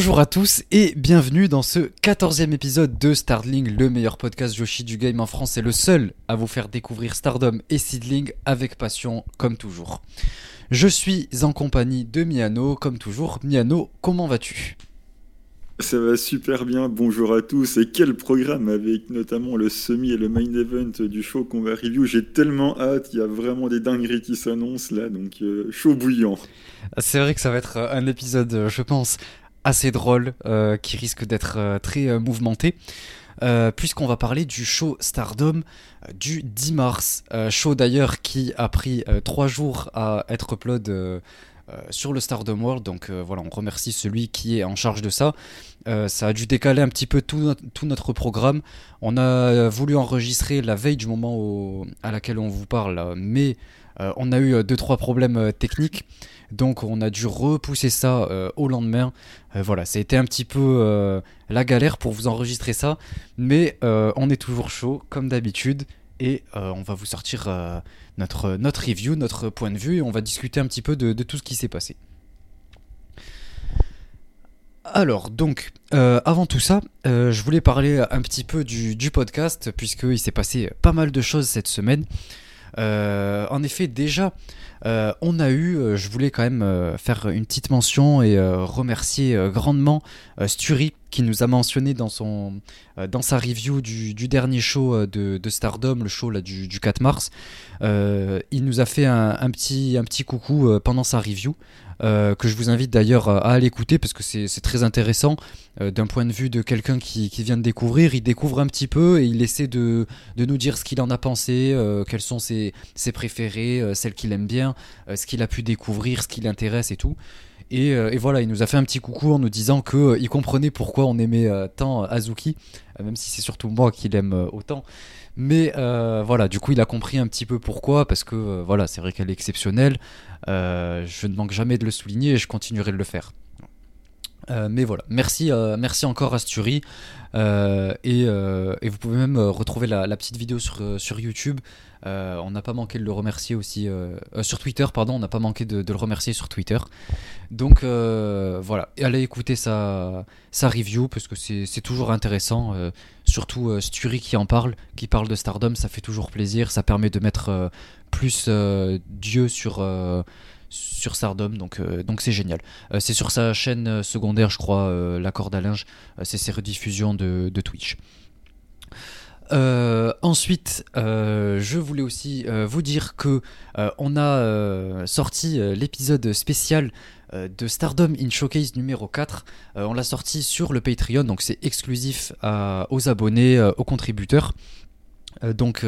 Bonjour à tous et bienvenue dans ce 14e épisode de Starling, le meilleur podcast Yoshi du game en France et le seul à vous faire découvrir Stardom et Seedling avec passion comme toujours. Je suis en compagnie de Miano comme toujours. Miano, comment vas-tu? Ça va super bien, bonjour à tous. Et quel programme avec notamment le semi et le main event du show qu'on va review. J'ai tellement hâte, il y a vraiment des dingueries qui s'annoncent là, donc euh, chaud bouillant. C'est vrai que ça va être un épisode, je pense, assez drôle, euh, qui risque d'être très mouvementé. puisqu'on va parler du show Stardom du 10 mars. show d'ailleurs qui a pris trois jours à être upload sur le Stardom World. Donc voilà, on remercie celui qui est en charge de ça. Euh, ça a dû décaler un petit peu tout, notre programme. On a voulu enregistrer la veille du moment à laquelle on vous parle, mais euh, on a eu 2-3 problèmes euh, techniques. Donc on a dû repousser ça au lendemain. voilà, ça a été un petit peu la galère pour vous enregistrer ça. Mais on est toujours chaud, comme d'habitude. Et on va vous sortir notre, notre review, notre point de vue. Et on va discuter un petit peu de tout ce qui s'est passé. Alors, donc, euh, avant tout ça, euh, je voulais parler un petit peu du, du podcast, puisqu'il s'est passé pas mal de choses cette semaine. Euh, en effet, déjà, on a eu, je voulais quand même faire une petite mention et remercier grandement Sturi qui nous a mentionné dans, son, dans sa review du, dernier show de, Stardom, le show là, du, 4 mars. il nous a fait un, petit, un petit coucou pendant sa review. Euh, que je vous invite d'ailleurs à aller écouter parce que c'est très intéressant euh, d'un point de vue de quelqu'un qui, vient de découvrir. Il découvre un petit peu et il essaie de, nous dire ce qu'il en a pensé, euh, quelles sont ses, ses préférées, celles qu'il aime bien, ce qu'il a pu découvrir, ce qui l'intéresse et tout. Et, voilà, il nous a fait un petit coucou en nous disant qu'il comprenait pourquoi on aimait tant Azuki, même si c'est surtout moi qui l'aime autant. Mais voilà, du coup, il a compris un petit peu pourquoi, parce que voilà, c'est vrai qu'elle est exceptionnelle. Euh, je ne manque jamais de le souligner et je continuerai de le faire. Euh, mais voilà, merci, euh, merci encore Asturie. Et, et, vous pouvez même retrouver la, petite vidéo sur, sur YouTube. on n'a pas manqué de le remercier aussi sur Twitter, pardon, on n'a pas manqué de, le remercier sur Twitter. Donc voilà, allez écouter sa, sa review parce que c'est toujours intéressant. surtout Sturi qui en parle, qui parle de Stardom, ça fait toujours plaisir. Ça permet de mettre plus euh, Dieu sur euh, sur Stardom, donc euh, donc c'est génial. c'est sur sa chaîne secondaire, je crois, la corde à linge. c'est ses rediffusions de, Twitch. ensuite, je voulais aussi vous dire que on a sorti l'épisode spécial de Stardom in Showcase numéro 4. on l'a sorti sur le Patreon, donc c'est exclusif aux abonnés, aux contributeurs. donc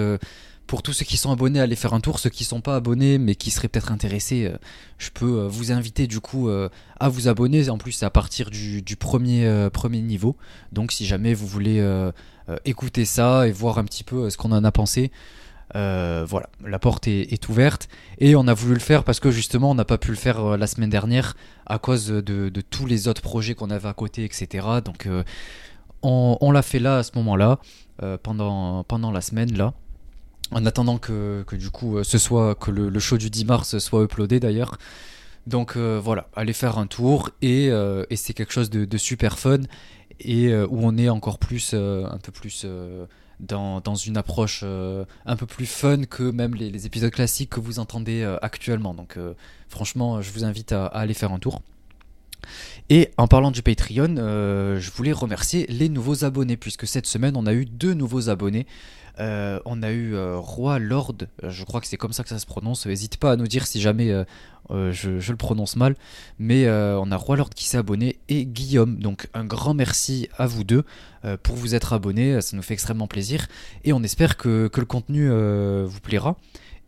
pour tous ceux qui sont abonnés, allez faire un tour. Ceux qui sont pas abonnés, mais qui seraient peut-être intéressés, euh, je peux euh, vous inviter du coup euh, à vous abonner. En plus, c'est à partir du, premier, premier niveau. Donc, si jamais vous voulez écouter ça et voir un petit peu ce qu'on en a pensé, voilà, la porte est, ouverte. Et on a voulu le faire parce que justement, on n'a pas pu le faire la semaine dernière à cause de, tous les autres projets qu'on avait à côté, etc. Donc, on, on l'a fait là à ce moment-là, pendant, pendant la semaine là en attendant que, du coup euh, ce soit que le, show du 10 mars soit uploadé d'ailleurs. Donc euh, voilà, allez faire un tour et, euh, c'est quelque chose de, super fun et où on est encore plus un peu plus dans, une approche un peu plus fun que même les, épisodes classiques que vous entendez actuellement. Donc franchement, je vous invite à, aller faire un tour. Et en parlant du Patreon, je voulais remercier les nouveaux abonnés puisque cette semaine on a eu deux nouveaux abonnés. Euh, on a eu euh, Roi Lord, je crois que c'est comme ça que ça se prononce. N'hésite pas à nous dire si jamais euh, je, le prononce mal. Mais on a Roi Lord qui s'est abonné et Guillaume. Donc un grand merci à vous deux pour vous être abonnés. Ça nous fait extrêmement plaisir. Et on espère que, le contenu vous plaira.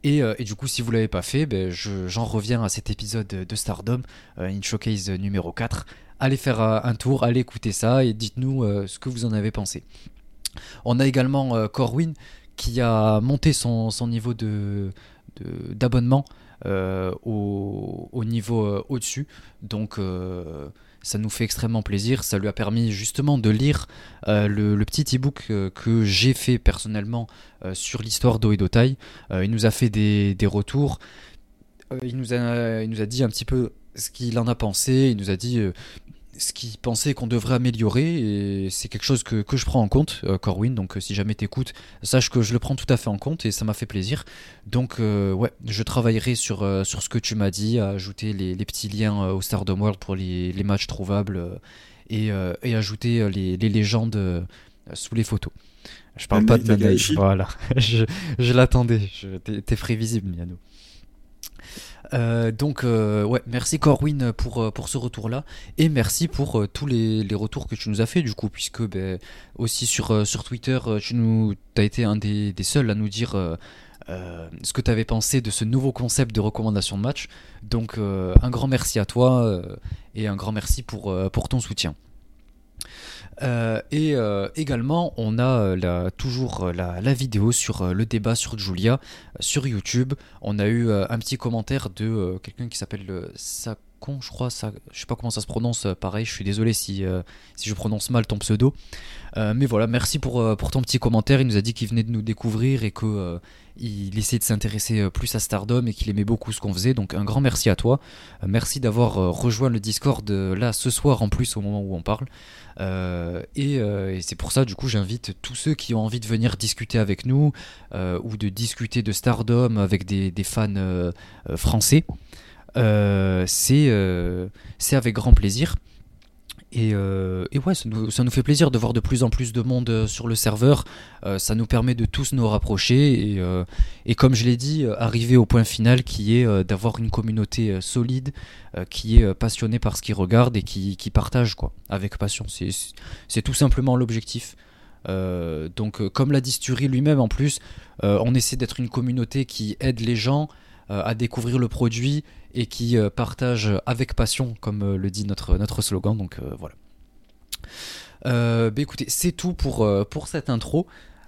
Et, du coup, si vous ne l'avez pas fait, ben, j'en reviens à cet épisode de Stardom, In Showcase numéro 4. Allez faire un tour, allez écouter ça et dites-nous ce que vous en avez pensé. On a également euh, Corwin qui a monté son, niveau d'abonnement euh, au, niveau euh, au-dessus. Donc ça nous fait extrêmement plaisir. Ça lui a permis justement de lire le, petit e-book que j'ai fait personnellement sur l'histoire d'Oedotai. il nous a fait des, retours. il, nous a, il nous a dit un petit peu ce qu'il en a pensé. Il nous a dit ce qu'il pensait qu'on devrait améliorer et c'est quelque chose que, que, je prends en compte, Corwin. Donc si jamais t'écoutes, sache que je le prends tout à fait en compte et ça m'a fait plaisir. Donc ouais, je travaillerai sur, sur ce que tu m'as dit, à ajouter les, les petits liens au Stardom World pour les, les matchs trouvables et, et ajouter les, les légendes sous les photos. Je parle pas de Manage, voilà. je, je l'attendais, t'es prévisible, Miano. Euh, donc euh, ouais, merci Corwin pour, euh, pour ce retour-là et merci pour tous les, les, retours que tu nous as fait du coup puisque ben, aussi sur, sur Twitter tu nous as été un des, des, seuls à nous dire ce que tu avais pensé de ce nouveau concept de recommandation de match. Donc un grand merci à toi et un grand merci pour, pour ton soutien. Euh, et euh, également, on a euh, toujours la, vidéo sur le débat sur Julia sur YouTube. On a eu un petit commentaire de quelqu'un qui s'appelle Sacon, je crois. Ça, je sais pas comment ça se prononce. pareil, je suis désolé si, je prononce mal ton pseudo. mais voilà, merci pour, pour ton petit commentaire. Il nous a dit qu'il venait de nous découvrir et que il essayait de s'intéresser plus à Stardom et qu'il aimait beaucoup ce qu'on faisait. Donc un grand merci à toi. merci d'avoir rejoint le Discord là ce soir en plus au moment où on parle. Euh, euh, et, c'est pour ça, du coup, j'invite tous ceux qui ont envie de venir discuter avec nous euh, ou de discuter de Stardom avec des, fans français. c'est avec grand plaisir. Euh, et, ouais, ça nous, fait plaisir de voir de plus en plus de monde euh, sur le serveur. Euh, ça nous permet de tous nous rapprocher et, comme je l'ai dit, arriver au point final qui est d'avoir une communauté solide, qui est passionnée par ce qu'ils regarde et qui, partage quoi, avec passion. C'est tout simplement l'objectif. donc, comme l'a dit Sturi lui-même en plus, on essaie d'être une communauté qui aide les gens à découvrir le produit et qui euh, partage avec passion, comme euh, le dit notre, notre slogan. Donc euh, voilà. Bah, écoutez, c'est tout pour, pour cette intro.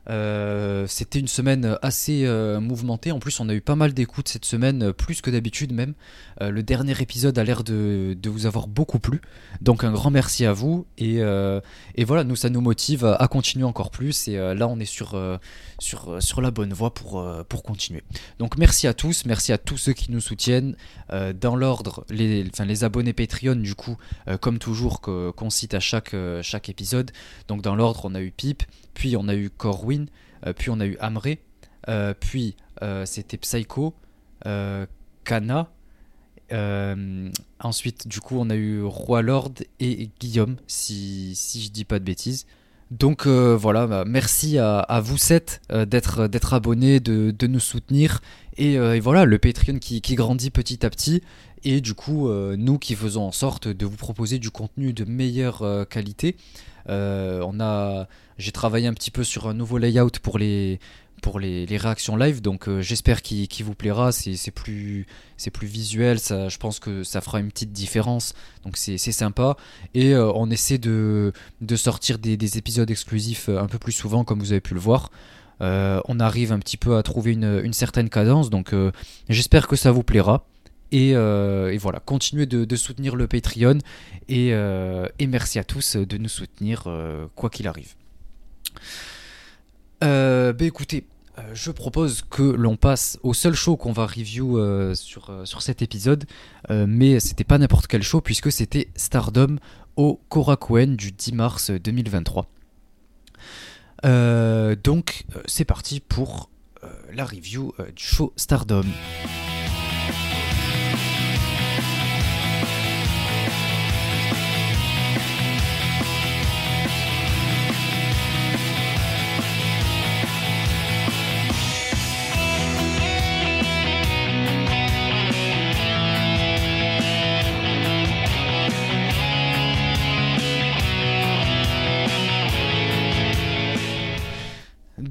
Euh, c'était une semaine assez euh, mouvementée. En plus, on a eu pas mal d'écoutes cette semaine, euh, plus que d'habitude même. le dernier épisode a l'air de, vous avoir beaucoup plu. Donc un grand merci à vous. Et, voilà, nous, ça nous motive à, continuer encore plus. Et là, on est sur, la bonne voie pour, continuer. Donc merci à tous. Merci à tous ceux qui nous soutiennent. dans l'ordre, les, abonnés Patreon, du coup, comme toujours, qu'on cite à chaque, chaque épisode. Donc dans l'ordre, on a eu Pip puis on a eu Corwin, euh, puis on a eu Amré, euh, puis euh, c'était Psycho, Kana. ensuite, du coup, on a eu Roi Lord et Guillaume, si, si je dis pas de bêtises. Donc voilà, bah, merci à, vous sept d'être d'être abonnés, de, de, nous soutenir. Et, voilà, le Patreon qui, qui, grandit petit à petit. Et du coup, nous qui faisons en sorte de vous proposer du contenu de meilleure qualité. On a j'ai travaillé un petit peu sur un nouveau layout pour les, réactions live, donc euh, j'espère qu'il vous plaira. C'est plus, visuel, je pense que ça fera une petite différence, donc c'est sympa. Et euh, on essaie de, sortir des, épisodes exclusifs euh, un peu plus souvent, comme vous avez pu le voir. on arrive un petit peu à trouver une certaine cadence, donc j'espère que ça vous plaira. Et, voilà, continuez de, soutenir le Patreon et, et, merci à tous de nous soutenir quoi qu'il arrive. Euh, bah écoutez, euh, je propose que l'on passe au seul show qu'on va review euh, sur, sur cet épisode, mais c'était pas n'importe quel show puisque c'était Stardom au Korakuen du 10 mars 2023. donc c'est parti pour la review du show Stardom.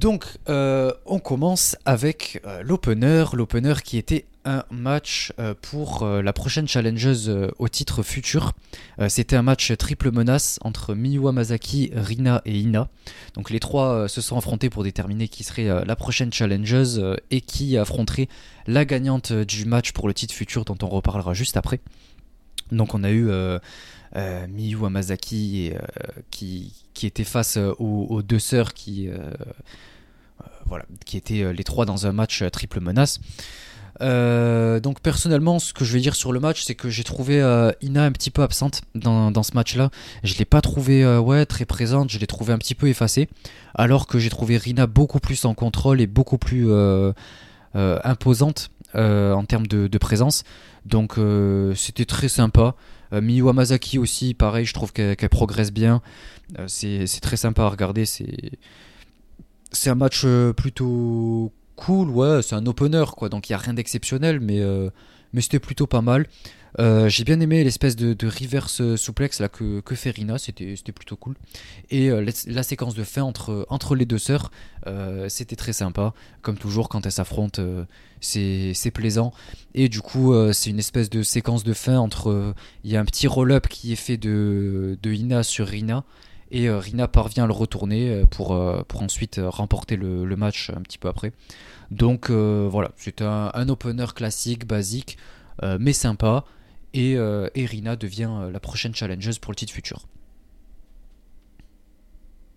Donc, euh, on commence avec euh, l'opener. L'opener qui était un match euh, pour la prochaine challengeuse au titre futur. C'était un match triple menace entre Miyu Masaki, Rina et Ina. Donc, les trois se sont affrontés pour déterminer qui serait la prochaine challengeuse et qui affronterait la gagnante du match pour le titre futur, dont on reparlera juste après. Donc, on a eu. Miyu Amazaki qui, était face aux, deux sœurs qui, voilà, qui étaient euh, les trois dans un match euh, triple menace. Euh, donc personnellement, ce que je vais dire sur le match, c'est que j'ai trouvé Ina un petit peu absente dans, ce match-là. Je l'ai pas trouvé très présente, je l'ai trouvé un petit peu effacée, alors que j'ai trouvé Rina beaucoup plus en contrôle et beaucoup plus imposante en termes de, présence. Donc c'était très sympa. Miyu Amazaki aussi, pareil, je trouve qu'elle progresse bien. c'est très sympa à regarder. C'est c'est un match plutôt cool, ouais, c'est un opener, quoi, donc il n'y a rien d'exceptionnel, mais, euh, mais c'était plutôt pas mal. Euh, j'ai bien aimé l'espèce de, reverse souplex là, que, fait Rina, c'était plutôt cool. Et euh, la, séquence de fin entre, entre les deux sœurs, c'était très sympa. Comme toujours, quand elles s'affrontent, c'est plaisant. Et du coup, c'est une espèce de séquence de fin entre. Il y a un petit roll-up qui est fait de, de Ina sur Rina et Rina parvient à le retourner pour, pour ensuite remporter le, match un petit peu après. Donc euh, voilà, c'est un, opener classique, basique, euh, mais sympa. Et, euh, Rina devient la prochaine challengeuse pour le titre futur.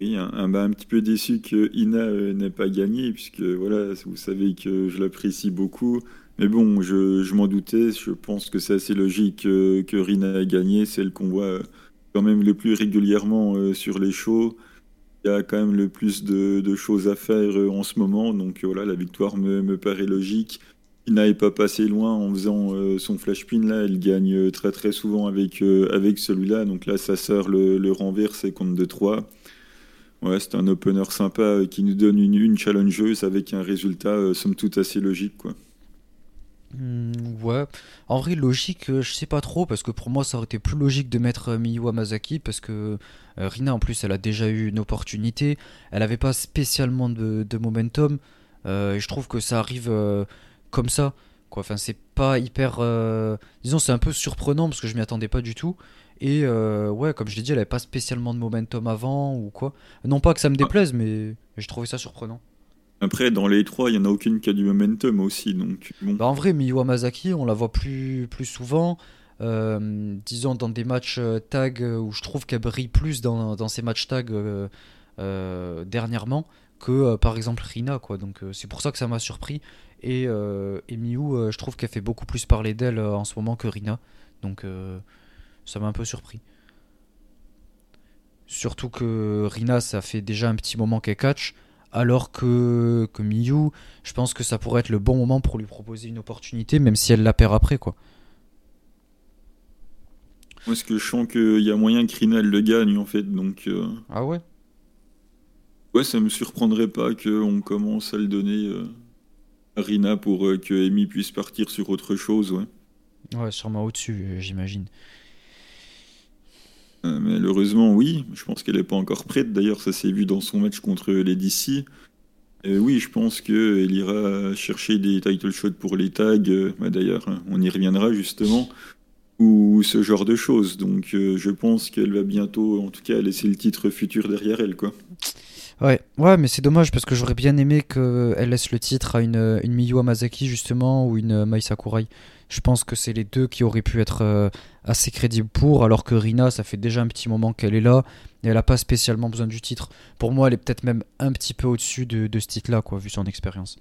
Oui, un, bah, un, petit peu déçu que Ina n'ait pas gagné, puisque voilà, vous savez que je l'apprécie beaucoup. Mais bon, je, m'en doutais, je pense que c'est assez logique que Rina ait gagné, celle qu'on voit quand même le plus régulièrement sur les shows il y a quand même le plus de, choses à faire euh, en ce moment. Donc euh, voilà, la victoire me, paraît logique. Il n'aille pas passé loin en faisant euh, son flash pin là. Elle gagne très très souvent avec, avec celui-là. Donc là, sa sœur le, le renverse et compte de 3. Ouais, c'est un opener sympa qui nous donne une, une challengeuse avec un résultat somme toute assez logique quoi. Hmm, ouais, en vrai logique, je sais pas trop parce que pour moi ça aurait été plus logique de mettre Miyu Amazaki parce que euh, Rina, en plus, elle a déjà eu une opportunité. Elle n'avait pas spécialement de, momentum. Euh, et je trouve que ça arrive euh, comme ça. Quoi. Enfin, c'est pas hyper. Disons, c'est un peu surprenant parce que je m'y attendais pas du tout. Et ouais, comme je l'ai dit, elle avait pas spécialement de momentum avant ou quoi. Non pas que ça me déplaise, mais je trouvais ça surprenant. Après, dans les trois, il n'y en a aucune qui a du momentum aussi. Donc, bah, en vrai, Miyu Amazaki, on la voit plus, plus souvent. Euh, disons dans des matchs euh, tag euh, où je trouve qu'elle brille plus dans, dans ces matchs tag dernièrement que par exemple Rina quoi. Donc c'est pour ça que ça m'a surpris. Et, et Miu je trouve qu'elle fait beaucoup plus parler d'elle en ce moment que Rina. Donc ça m'a un peu surpris. Surtout que Rina ça fait déjà un petit moment qu'elle catch alors que, que Miyu je pense que ça pourrait être le bon moment pour lui proposer une opportunité même si elle la perd après quoi moi, ce que je sens qu'il y a moyen que Rina le gagne, en fait. Donc, euh, Ah ouais? Ouais, ça me surprendrait pas qu'on commence à le donner euh, à Rina pour euh, que Amy puisse partir sur autre chose, ouais. Ouais, sûrement au-dessus, j'imagine. Malheureusement, oui. Je pense qu'elle n'est pas encore prête. D'ailleurs, ça s'est vu dans son match contre les DC. oui, je pense qu'elle ira chercher des title shots pour les tags. Bah, d'ailleurs, on y reviendra justement ou ce genre de choses. Donc euh, je pense qu'elle va bientôt, en tout cas, laisser le titre futur derrière elle, quoi. Ouais, ouais, mais c'est dommage parce que j'aurais bien aimé qu'elle laisse le titre à une, une Miyu Amazaki justement ou une Mai Sakurai. Je pense que c'est les deux qui auraient pu être euh, assez crédibles pour, alors que Rina, ça fait déjà un petit moment qu'elle est là et elle n'a pas spécialement besoin du titre. Pour moi, elle est peut-être même un petit peu au-dessus de, de ce titre-là, quoi, vu son expérience.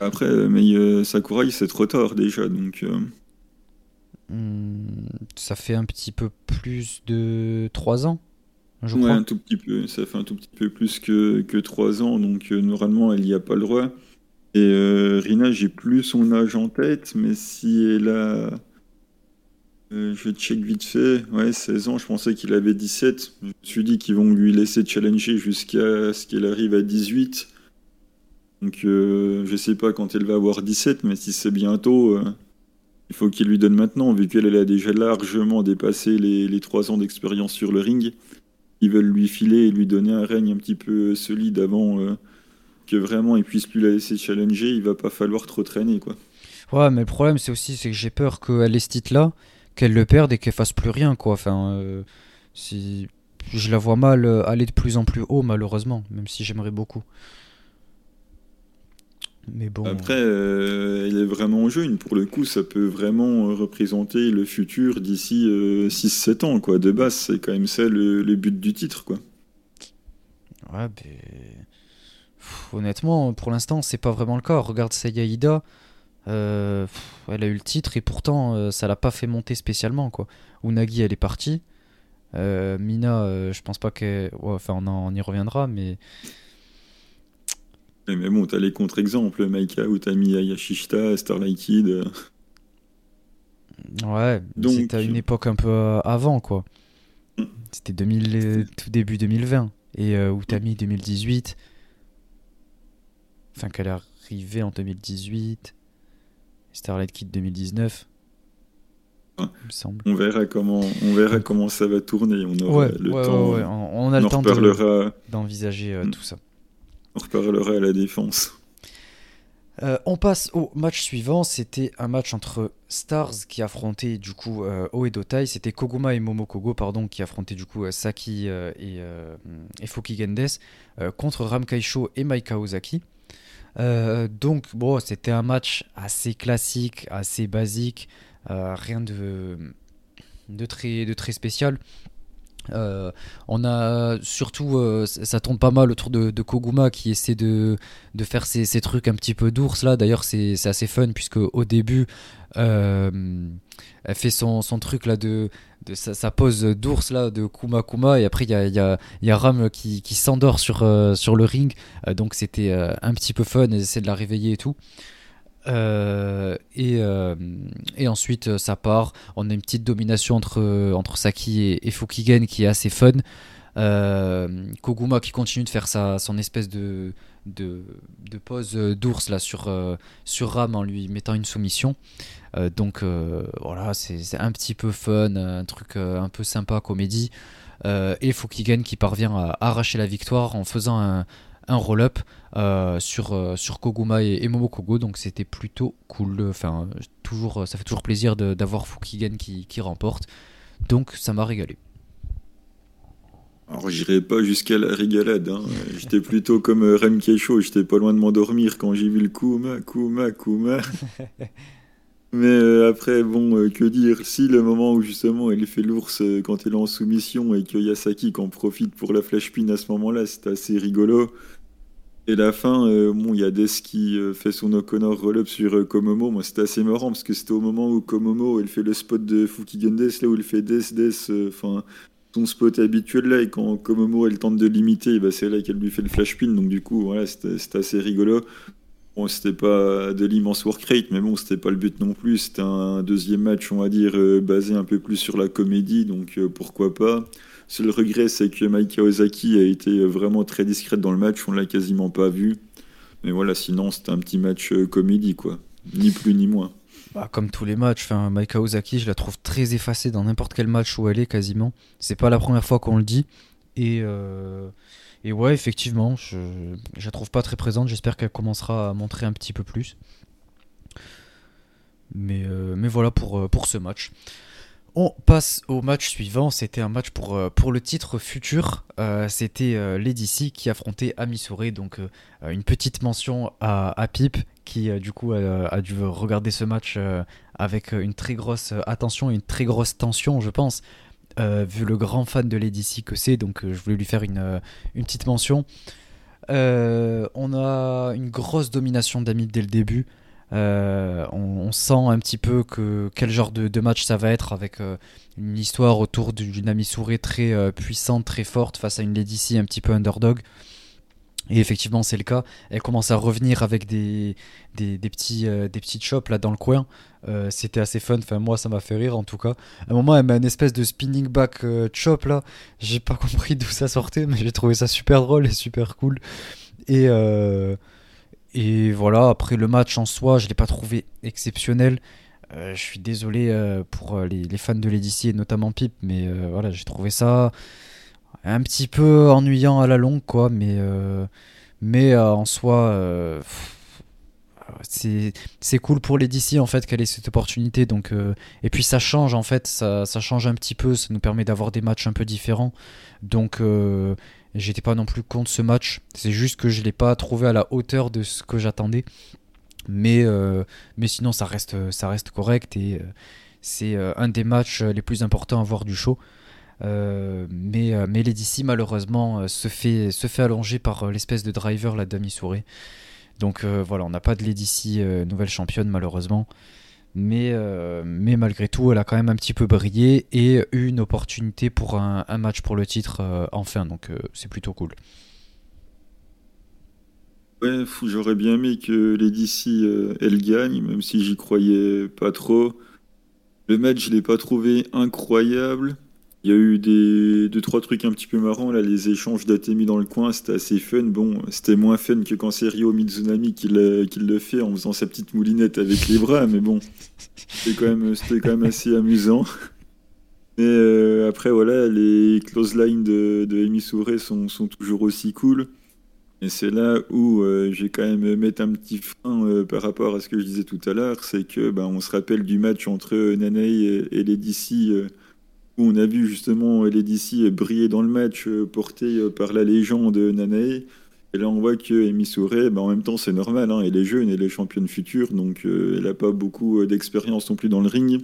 Après, mais euh, Sakurai, c'est trop tard déjà, donc. Hmm, ça fait un petit peu plus de 3 ans, je ouais, un tout petit peu. Ça fait un tout petit peu plus que, que 3 ans, donc euh, normalement, elle n'y a pas le droit. Et euh, Rina, j'ai plus son âge en tête, mais si elle a. Euh, je check vite fait. Ouais, 16 ans, je pensais qu'il avait 17. Je me suis dit qu'ils vont lui laisser challenger jusqu'à ce qu'elle arrive à 18. Donc, je sais pas quand elle va avoir 17, mais si c'est bientôt, il faut qu'il lui donne maintenant, vu qu'elle a déjà largement dépassé les, les 3 ans d'expérience sur le ring. Ils veulent lui filer et lui donner un règne un petit peu solide avant euh, que vraiment il puisse plus la laisser challenger. Il va pas falloir trop traîner, quoi. Ouais, mais le problème, c'est aussi que j'ai peur qu'elle ait ce titre-là, qu'elle le perde et qu'elle fasse plus rien, quoi. Enfin, euh, si... je la vois mal euh, aller de plus en plus haut, malheureusement, même si j'aimerais beaucoup. Mais bon. Après, euh, elle est vraiment jeune. Pour le coup, ça peut vraiment représenter le futur d'ici 6-7 euh, ans. Quoi. De base, c'est quand même ça le, but du titre. Quoi. Ouais, ben. honnêtement, pour l'instant, c'est pas vraiment le cas. Regarde Sayaida, euh, elle a eu le titre et pourtant, euh, ça l'a pas fait monter spécialement. quoi. Unagi, elle est partie. Euh, Mina, je pense pas qu'elle. enfin, on, y reviendra, mais. Mais bon, t'as les contre-exemples, Maika, Utami, Yashishita, Starlight Kid. Ouais, c'était à une époque un peu avant, quoi. Mm. C'était tout début 2020. Et Utami 2018. Enfin, qu'elle est arrivée en 2018. Starlight Kid 2019. il me semble. On verra comment, on verra comment ça va tourner. On aura le temps. On, a le temps d'envisager euh, mm. tout ça. On reparlera à la défense. Euh, on passe au match suivant. C'était un match entre Stars qui affrontait du coup euh, Oedotai. C'était Koguma et Momokogo pardon qui affrontaient du coup Saki et, et Foki Gendes contre Ramkaisho et Maika Ozaki. Euh, donc, bon, c'était un match assez classique, assez basique, euh, rien de, de, très, spécial. Euh, on a surtout, ça tombe pas mal autour de, de Koguma qui essaie de, de faire ces, ces, trucs un petit peu d'ours là. D'ailleurs, c'est assez fun puisque au début, elle fait son, son truc là de, de sa, pose d'ours là de Kuma Kuma et après il y a, y, y a, Ram qui, qui s'endort sur, euh, sur le ring. Euh, donc c'était euh, un petit peu fun essayer de la réveiller et tout. Et, et, ensuite ça part. On a une petite domination entre, entre Saki et, et Fukigen qui est assez fun. Koguma qui continue de faire sa, son espèce de, de, de pose d'ours là sur, sur Ram en lui mettant une soumission. euh, donc euh, voilà, c'est un petit peu fun, un truc euh, un peu sympa, comédie. et Fukigen qui parvient à arracher la victoire en faisant un, roll-up sur, sur Koguma et, Momokogo, donc c'était plutôt cool. Enfin, toujours, ça fait toujours plaisir d'avoir Fukigen qui, qui, remporte, donc ça m'a régalé. Alors j'irai pas jusqu'à la régalade, hein. j'étais plutôt comme Rem Keisho, j'étais pas loin de m'endormir quand j'ai vu le Kuma, Kuma, Kuma. Mais euh, après, bon, euh, que dire? Si le moment où justement il fait l'ours euh, quand il est en soumission et que Yasaki en profite pour la flash pin à ce moment-là, c'est assez rigolo. Et la fin, bon, il y a Des qui fait son O'Connor roll-up sur Komomo. Moi, c'était assez marrant parce que c'était au moment où Komomo, elle fait le spot de Fukigendes, là où il fait Des, Des, enfin, son spot habituel là. Et quand Komomo, elle tente de l'imiter, bah, c'est là qu'elle lui fait le flash pin. Donc, du coup, voilà, c'était assez rigolo. Bon, c'était pas de l'immense work rate, mais bon, c'était pas le but non plus. C'était un deuxième match, on va dire, euh, basé un peu plus sur la comédie, donc euh, pourquoi pas. Seul regret, c'est que Maika Ozaki a été vraiment très discrète dans le match, on l'a quasiment pas vu. Mais voilà, sinon, c'était un petit match euh, comédie, quoi. Ni plus ni moins. Bah, comme tous les matchs, enfin, Maika Ozaki, je la trouve très effacée dans n'importe quel match où elle est, quasiment. C'est pas la première fois qu'on le dit. Et. Et ouais, effectivement, je, ne la trouve pas très présente. J'espère qu'elle commencera à montrer un petit peu plus. Mais, euh, voilà pour, euh, pour ce match. On passe au match suivant. C'était un match pour, euh, pour le titre futur. C'était Lady C qui affrontait Amisore. Donc une petite mention à, à Pip qui du coup a, dû regarder ce match avec une très grosse attention et une très grosse tension, je pense. Euh, vu le grand fan de Lady C que c'est, donc euh, je voulais lui faire une, euh, petite mention. on a une grosse domination d'Amid dès le début. On, sent un petit peu que quel genre de, match ça va être avec une histoire autour d'une Ami Souré très puissante, très forte face à une Lady C un petit peu underdog. Et effectivement, c'est le cas. Elle commence à revenir avec des, des, petits, euh, des petites chops là dans le coin. Euh, c'était assez fun. Enfin, moi, ça m'a fait rire en tout cas. À un moment, elle met une espèce de spinning back euh, chop là. J'ai pas compris d'où ça sortait, mais j'ai trouvé ça super drôle et super cool. Et, et voilà, après le match en soi, je l'ai pas trouvé exceptionnel. je suis désolé pour les, fans de Lady et notamment Pip, mais voilà, j'ai trouvé ça un petit peu ennuyant à la longue, quoi, mais, euh, mais euh, en soi, euh, c'est cool pour les DC en fait qu'elle ait cette opportunité. Donc, et puis ça change en fait, ça, ça, change un petit peu, ça nous permet d'avoir des matchs un peu différents. Donc, j'étais pas non plus contre ce match, c'est juste que je l'ai pas trouvé à la hauteur de ce que j'attendais. Mais, mais sinon, ça reste, ça reste correct et c'est un des matchs les plus importants à voir du show. Mais mais Lady malheureusement se fait se fait allonger par l'espèce de driver la demi sourée. Donc voilà, on n'a pas de Lady nouvelle championne malheureusement. Mais, mais malgré tout, elle a quand même un petit peu brillé et eu une opportunité pour un, match pour le titre enfin. Donc c'est plutôt cool. Ouais, j'aurais bien aimé que euh, elle gagne, même si j'y croyais pas trop. Le match, je l'ai pas trouvé incroyable. Il y a eu des deux trois trucs un petit peu marrants là, les échanges d'Atemi dans le coin, c'était assez fun. Bon, c'était moins fun que quand c'est Ryo Mizunami qui, le fait en faisant sa petite moulinette avec les bras, mais bon, c'était quand même c'était quand même assez amusant. Et euh, après voilà, les close lines de, de Amy Souré sont, sont toujours aussi cool. Et c'est là où euh, j'ai quand même mettre un petit frein euh, par rapport à ce que je disais tout à l'heure, c'est que ben, on se rappelle du match entre Nanae et, et Lady où on a vu justement Lady briller dans le match porté par la légende Nanae. Et là, on voit que Amy Souré, ben, en même temps, c'est normal, hein, elle est jeune, elle est championne future, donc elle n'a pas beaucoup d'expérience non plus dans le ring.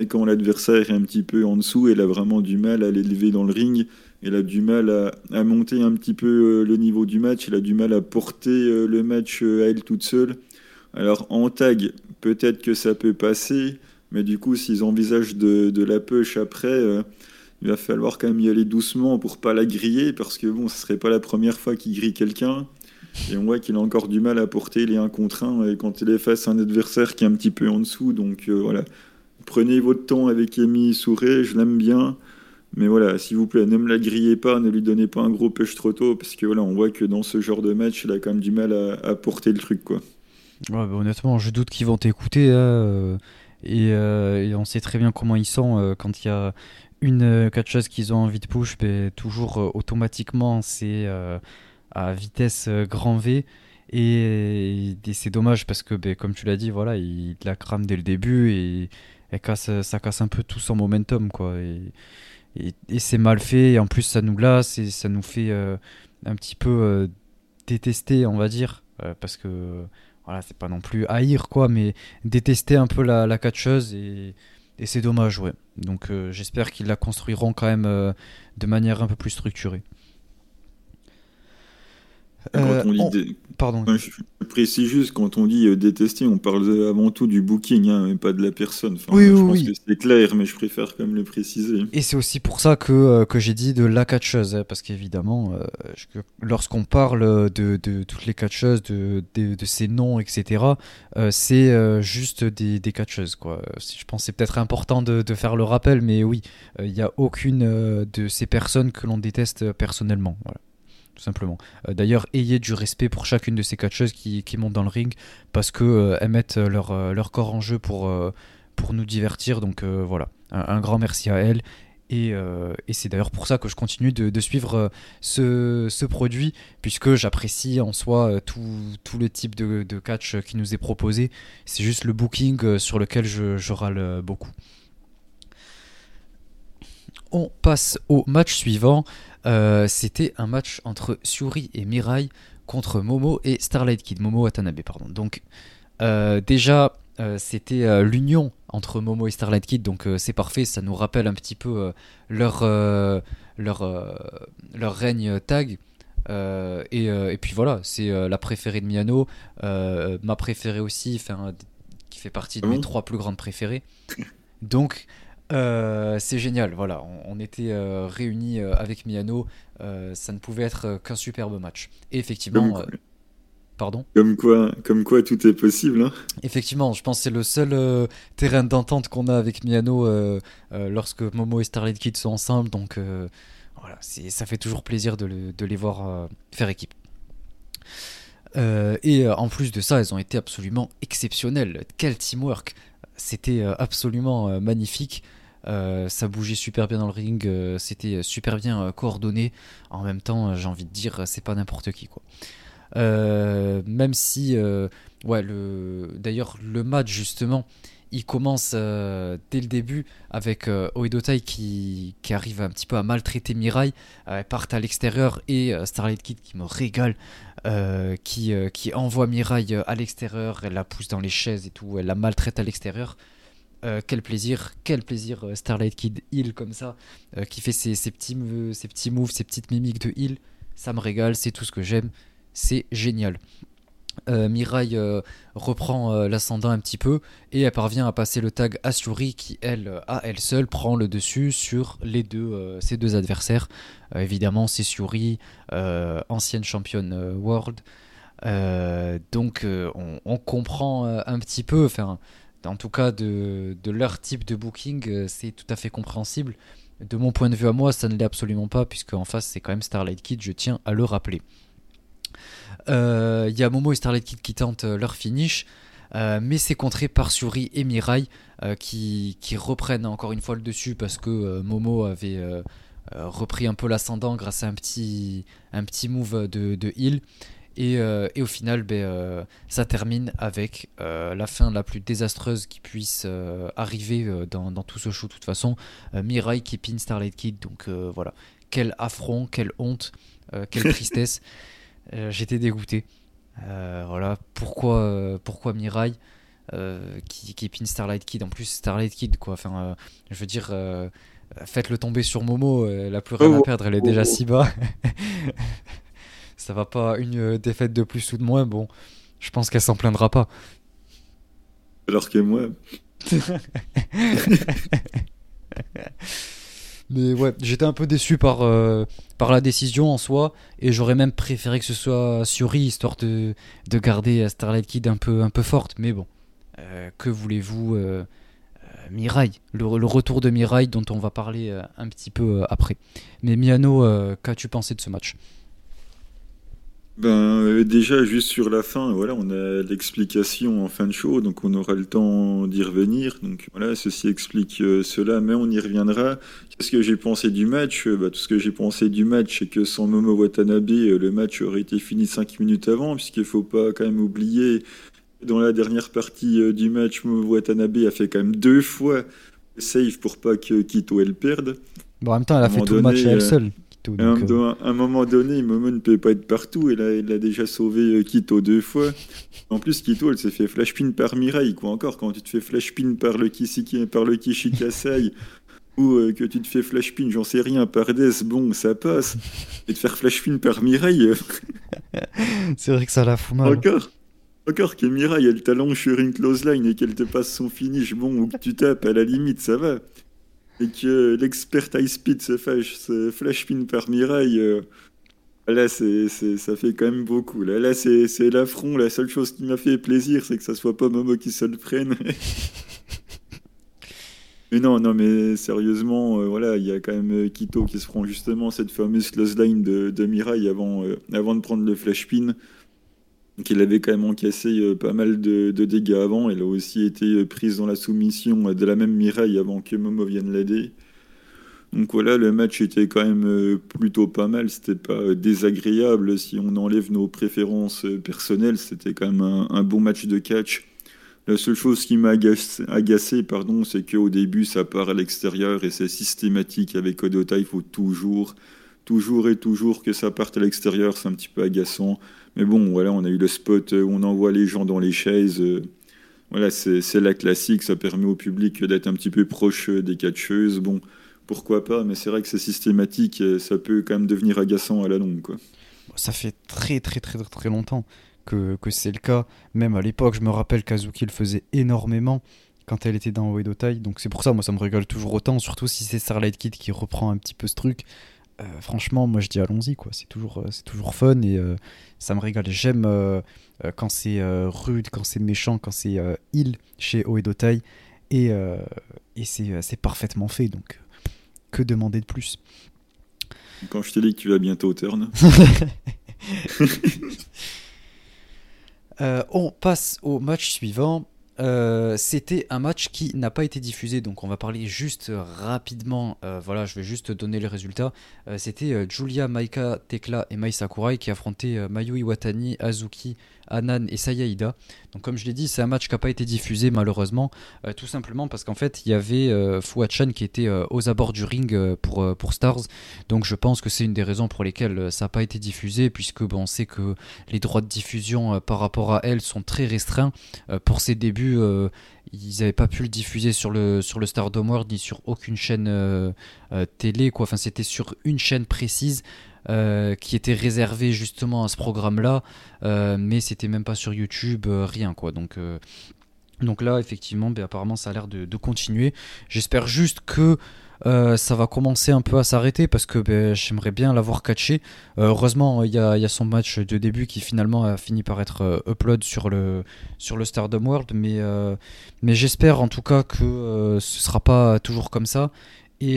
Et quand l'adversaire est un petit peu en dessous, elle a vraiment du mal à l'élever dans le ring elle a du mal à, monter un petit peu euh, le niveau du match, elle a du mal à porter euh, le match euh, à elle toute seule. Alors en tag, peut-être que ça peut passer, mais du coup, s'ils envisagent de, la push après, il va falloir quand même y aller doucement pour pas la griller, parce que bon, ce serait pas la première fois qu'il grille quelqu'un. Et on voit qu'il a encore du mal à porter les 1 contre 1 quand il est face à un adversaire qui est un petit peu en dessous. Donc voilà, prenez votre temps avec Amy Souré, je l'aime bien. Mais voilà, s'il vous plaît, ne me la grillez pas, ne lui donnez pas un gros push trop tôt, parce que voilà, on voit que dans ce genre de match, il a quand même du mal à, porter le truc, quoi. Ouais, bah, honnêtement, je doute qu'ils vont t'écouter, euh, euh, et, on sait très bien comment ils sont euh, quand il y a une catcheuse qu'ils ont envie de push, mais toujours automatiquement c'est à vitesse grand V. Et, c'est dommage parce que, ben, comme tu l'as dit, voilà, il la crame dès le début et, ça casse un peu tout son momentum, quoi. Et, c'est mal fait et en plus ça nous lasse et ça nous fait euh, un petit peu euh, détester on va dire euh, parce que voilà c'est pas non plus haïr quoi mais détester un peu la, catcheuse et, et c'est dommage ouais. Donc j'espère qu'ils la construiront quand même de manière un peu plus structurée quand on lit Pardon. je précise juste, quand on dit euh, détester, on parle avant tout du booking, hein, et pas de la personne. oui, je pense que c'est clair, mais je préfère quand même le préciser. Et c'est aussi pour ça que, euh, que j'ai dit de la catcheuse, hein, parce qu'évidemment, euh, lorsqu'on parle de, de, toutes les catcheuses, de, de, de, ces noms, etc., c'est juste des, des catcheuses. Quoi. Je pense que c'est peut-être important de, de, faire le rappel, mais oui, il n'y a aucune de ces personnes que l'on déteste personnellement. Voilà simplement. Euh, d'ailleurs, ayez du respect pour chacune de ces catcheuses qui, montent dans le ring parce qu'elles euh, mettent leur, euh, leur, corps en jeu pour, nous divertir. Donc voilà, un, grand merci à elles. Et, c'est d'ailleurs pour ça que je continue de, suivre ce, produit, puisque j'apprécie en soi tout, le type de, catch qui nous est proposé. C'est juste le booking sur lequel je râle beaucoup. On passe au match suivant. Euh, c'était un match entre Suri et Mirai contre Momo et Starlight Kid, Momo Watanabe, pardon. Donc, euh, déjà, euh, c'était l'union entre Momo et Starlight Kid, donc c'est parfait, ça nous rappelle un petit peu leur, leur, leur règne tag. Et, et, puis voilà, c'est la préférée de Miano, ma préférée aussi, qui fait partie de mes trois plus grandes préférées. Donc, euh, c'est génial, voilà. On, était euh, réunis euh, avec Miano. ça ne pouvait être qu'un superbe match. Et effectivement. Pardon comme quoi, comme quoi tout est possible. Hein. Effectivement, je pense que c'est le seul terrain d'entente qu'on a avec Miano lorsque Momo et Starlight Kid sont ensemble. Donc voilà, ça fait toujours plaisir de, de les voir faire équipe. et en plus de ça, elles ont été absolument exceptionnelles. Quel teamwork C'était absolument magnifique. Euh, ça bougeait super bien dans le ring, euh, c'était super bien euh, coordonné. En même temps, j'ai envie de dire, c'est pas n'importe qui quoi. même si, ouais, le, d'ailleurs le match justement, il commence dès le début avec Oedotai qui, qui arrive un petit peu à maltraiter Mirai. elle part à l'extérieur et Starlight Kid qui me régale, qui, qui envoie Mirai à l'extérieur, elle la pousse dans les chaises et tout, elle la maltraite à l'extérieur. Quel plaisir, quel plaisir Starlight Kid heal comme ça, qui fait ses, petits, ses moves, ses petites mimiques de heal. Ça me régale, c'est tout ce que j'aime. C'est génial. Euh, Mirai euh, reprend euh, l'ascendant un petit peu et elle parvient à passer le tag à qui elle à elle seule prend le dessus sur ses deux adversaires évidemment c'est Suri ancienne championne world donc on, comprend un petit peu enfin en tout cas de, leur type de booking c'est tout à fait compréhensible de mon point de vue à moi ça ne l'est absolument pas puisque en face c'est quand même Starlight Kid je tiens à le rappeler il euh, y a Momo et Starlight Kid qui tentent euh, leur finish. Euh, mais c'est contré par Suri et Mirai qui, reprennent encore une fois le dessus parce que Momo avait repris un peu l'ascendant grâce à un petit, un petit move de, de heal. Et, au final, ben, ça termine avec la fin la plus désastreuse qui puisse arriver dans, dans, tout ce show. De toute façon, Mirai qui pin Starlight Kid. Donc voilà, quel affront, quelle honte, quelle tristesse. Euh, j'étais dégoûté. Euh, voilà, pourquoi, euh, pourquoi Mirai qui, qui Starlight Kid? En plus, Starlight Kid, quoi. Enfin, je veux dire faites-le tomber sur Momo, elle a plus rien à perdre, elle est déjà si bas. ça va pas une défaite de plus ou de moins, bon, je pense qu'elle s'en plaindra pas. Alors que moi. Mais ouais, j'étais un peu déçu par, euh, par la décision en soi, et j'aurais même préféré que ce soit Suri, histoire de, de garder Starlight Kid un peu, un peu forte. Mais bon, euh, que voulez-vous euh, Mirai, le, le, retour de Mirai dont on va parler un petit peu après. Mais Miano, qu'as-tu pensé de ce match? Ben, euh, déjà, juste sur la fin, voilà, on a l'explication en fin de show, donc on aura le temps d'y revenir. Donc voilà, ceci explique euh, cela, mais on y reviendra. Qu'est-ce que j'ai pensé du match? Euh, bah, Tout ce que j'ai pensé du match, c'est que sans Momo Watanabe, le match aurait été fini 5 minutes avant, puisqu'il faut pas quand même oublier, dans la dernière partie du match, Momo Watanabe a fait quand même deux fois le save pour pas que Kito elle perde. Bon, en même temps, elle a fait tout le match à elle seule. Euh, à un, moment donné, Momo ne peut pas être partout. Et là, il a déjà sauvé euh, Kito deux fois. En plus, Kito, elle s'est fait flash pin par Mirai. Quoi encore, quand tu te fais flash pin par le, Kisiki, par le Kishikasai, ou euh, que tu te fais flash pin, j'en sais rien, par Des, bon, ça passe. Et te faire flash pin par Mirai. C'est vrai que ça la fout mal. Encore encore que Mirai, elle talent sur une close line et qu'elle te passe son finish, bon, ou que tu tapes, à la limite, ça va et que l'expert high speed se flash, se flash pin par Mirai, euh, là, c'est, ça fait quand même beaucoup. Là, là c'est, l'affront. La seule chose qui m'a fait plaisir, c'est que ça soit pas Momo qui se le prenne. mais non, non, mais sérieusement, euh, voilà, il y a quand même euh, Kito qui se prend justement cette fameuse close line de, de Mirai avant, avant de prendre le flash pin. Donc il avait quand même encaissé euh, pas mal de, dégâts avant. Elle a aussi été euh, prise dans la soumission de la même Mireille avant que Momo vienne l'aider. Donc voilà, le match était quand même euh, plutôt pas mal. C'était pas désagréable si on enlève nos préférences personnelles. C'était quand même un, bon match de catch. La seule chose qui m'a agacé, agacé pardon, c'est qu'au début ça part à l'extérieur et c'est systématique avec Odota. Il faut toujours, toujours et toujours que ça parte à l'extérieur. C'est un petit peu agaçant. Mais bon, voilà, on a eu le spot où on envoie les gens dans les chaises. Euh, voilà, c'est la classique, ça permet au public d'être un petit peu proche des catcheuses. Bon, pourquoi pas, mais c'est vrai que c'est systématique, ça peut quand même devenir agaçant à la longue. Quoi. Ça fait très très très très longtemps que, que c'est le cas. Même à l'époque, je me rappelle qu'Azuki le faisait énormément quand elle était dans Oedo Donc c'est pour ça, moi ça me régale toujours autant, surtout si c'est Starlight Kid qui reprend un petit peu ce truc. Euh, franchement, moi je dis allons-y, quoi. C'est toujours, euh, c'est toujours fun et euh, ça me régale. J'aime quand c'est rude, quand c'est méchant, quand c'est il chez Oedotai et, et c'est parfaitement fait. Donc, que demander de plus? Quand je te dis que tu vas bientôt au turn. on passe au match suivant. Euh, c'était un match qui n'a pas été diffusé, donc on va parler juste rapidement. Euh, voilà, je vais juste donner les résultats. Euh, c'était Julia, Maika, Tekla et Mai Sakurai qui affrontaient Mayu Iwatani, Azuki, Anan et Sayaida. Donc comme je l'ai dit, c'est un match qui n'a pas été diffusé malheureusement, tout simplement parce qu'en fait il y avait Fouad Chan qui était aux abords du ring pour, pour Stars. Donc je pense que c'est une des raisons pour lesquelles ça n'a pas été diffusé, puisque bon, on sait que les droits de diffusion par rapport à elle sont très restreints. pour ses débuts, ils n'avaient pas pu le diffuser sur le, sur le Stardom World ni sur aucune chaîne euh, euh, télé. Quoi. Enfin, c'était sur une chaîne précise euh, qui était réservée justement à ce programme-là, mais c'était même pas sur YouTube, rien. quoi. Donc, donc là, effectivement, ben, apparemment, ça a l'air de, continuer. J'espère juste que euh, ça va commencer un peu à s'arrêter parce que ben, j'aimerais bien l'avoir catché. Euh, heureusement, il y, a, son match de début qui finalement a fini par être euh, upload sur le, sur le Stardom World, mais, mais j'espère en tout cas que ce sera pas toujours comme ça. Et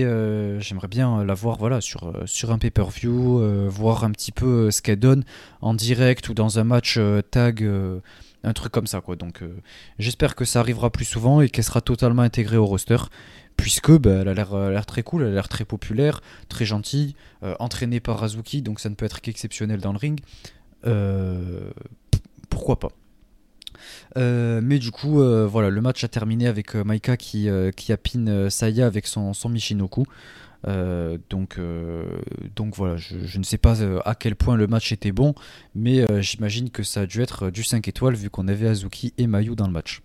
j'aimerais bien l'avoir voilà, sur, sur un pay-per-view, voir un petit peu ce qu'elle donne en direct ou dans un match tag un truc comme ça quoi. Donc j'espère que ça arrivera plus souvent et qu'elle sera totalement intégrée au roster puisque bah, elle a l'air très cool, elle a l'air très populaire, très gentille, euh, entraînée par Azuki, donc ça ne peut être qu'exceptionnel dans le ring. Euh, pourquoi pas euh, mais du coup, voilà, le match a terminé avec Maika qui, qui a pin Saya avec son, son Michinoku. donc, donc voilà, je, ne sais pas à quel point le match était bon, mais j'imagine que ça a dû être du 5 étoiles vu qu'on avait Azuki et Mayu dans le match.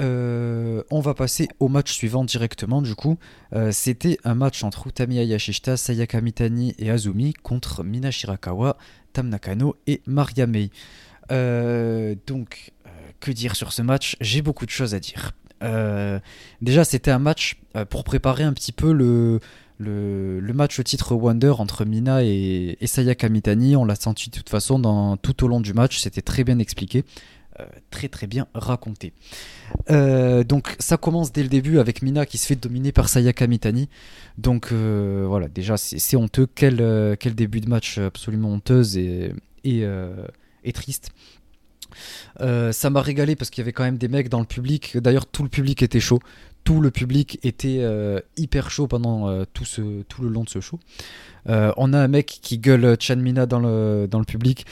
Euh, on va passer au match suivant directement du coup. Euh, c'était un match entre Utami Yashishita, Sayaka Mitani et Azumi contre Mina Shirakawa, Tam Nakano et Maria Mei. Euh, donc, que dire sur ce match? J'ai beaucoup de choses à dire. déjà, c'était un match pour préparer un petit peu le, le, match au titre Wonder entre Mina et, et Sayaka Mitani. On l'a senti de toute façon dans, tout au long du match, c'était très bien expliqué. Euh, très très bien raconté. Euh, donc ça commence dès le début avec Mina qui se fait dominer par Sayaka Mitani. Donc euh, voilà, déjà c'est honteux. Quel, quel début de match absolument honteuse et, triste. ça m'a régalé parce qu'il y avait quand même des mecs dans le public. D'ailleurs, tout le public était chaud. Tout le public était hyper chaud pendant tout, ce, tout le long de ce show. on a un mec qui gueule Chanmina dans le, dans le public.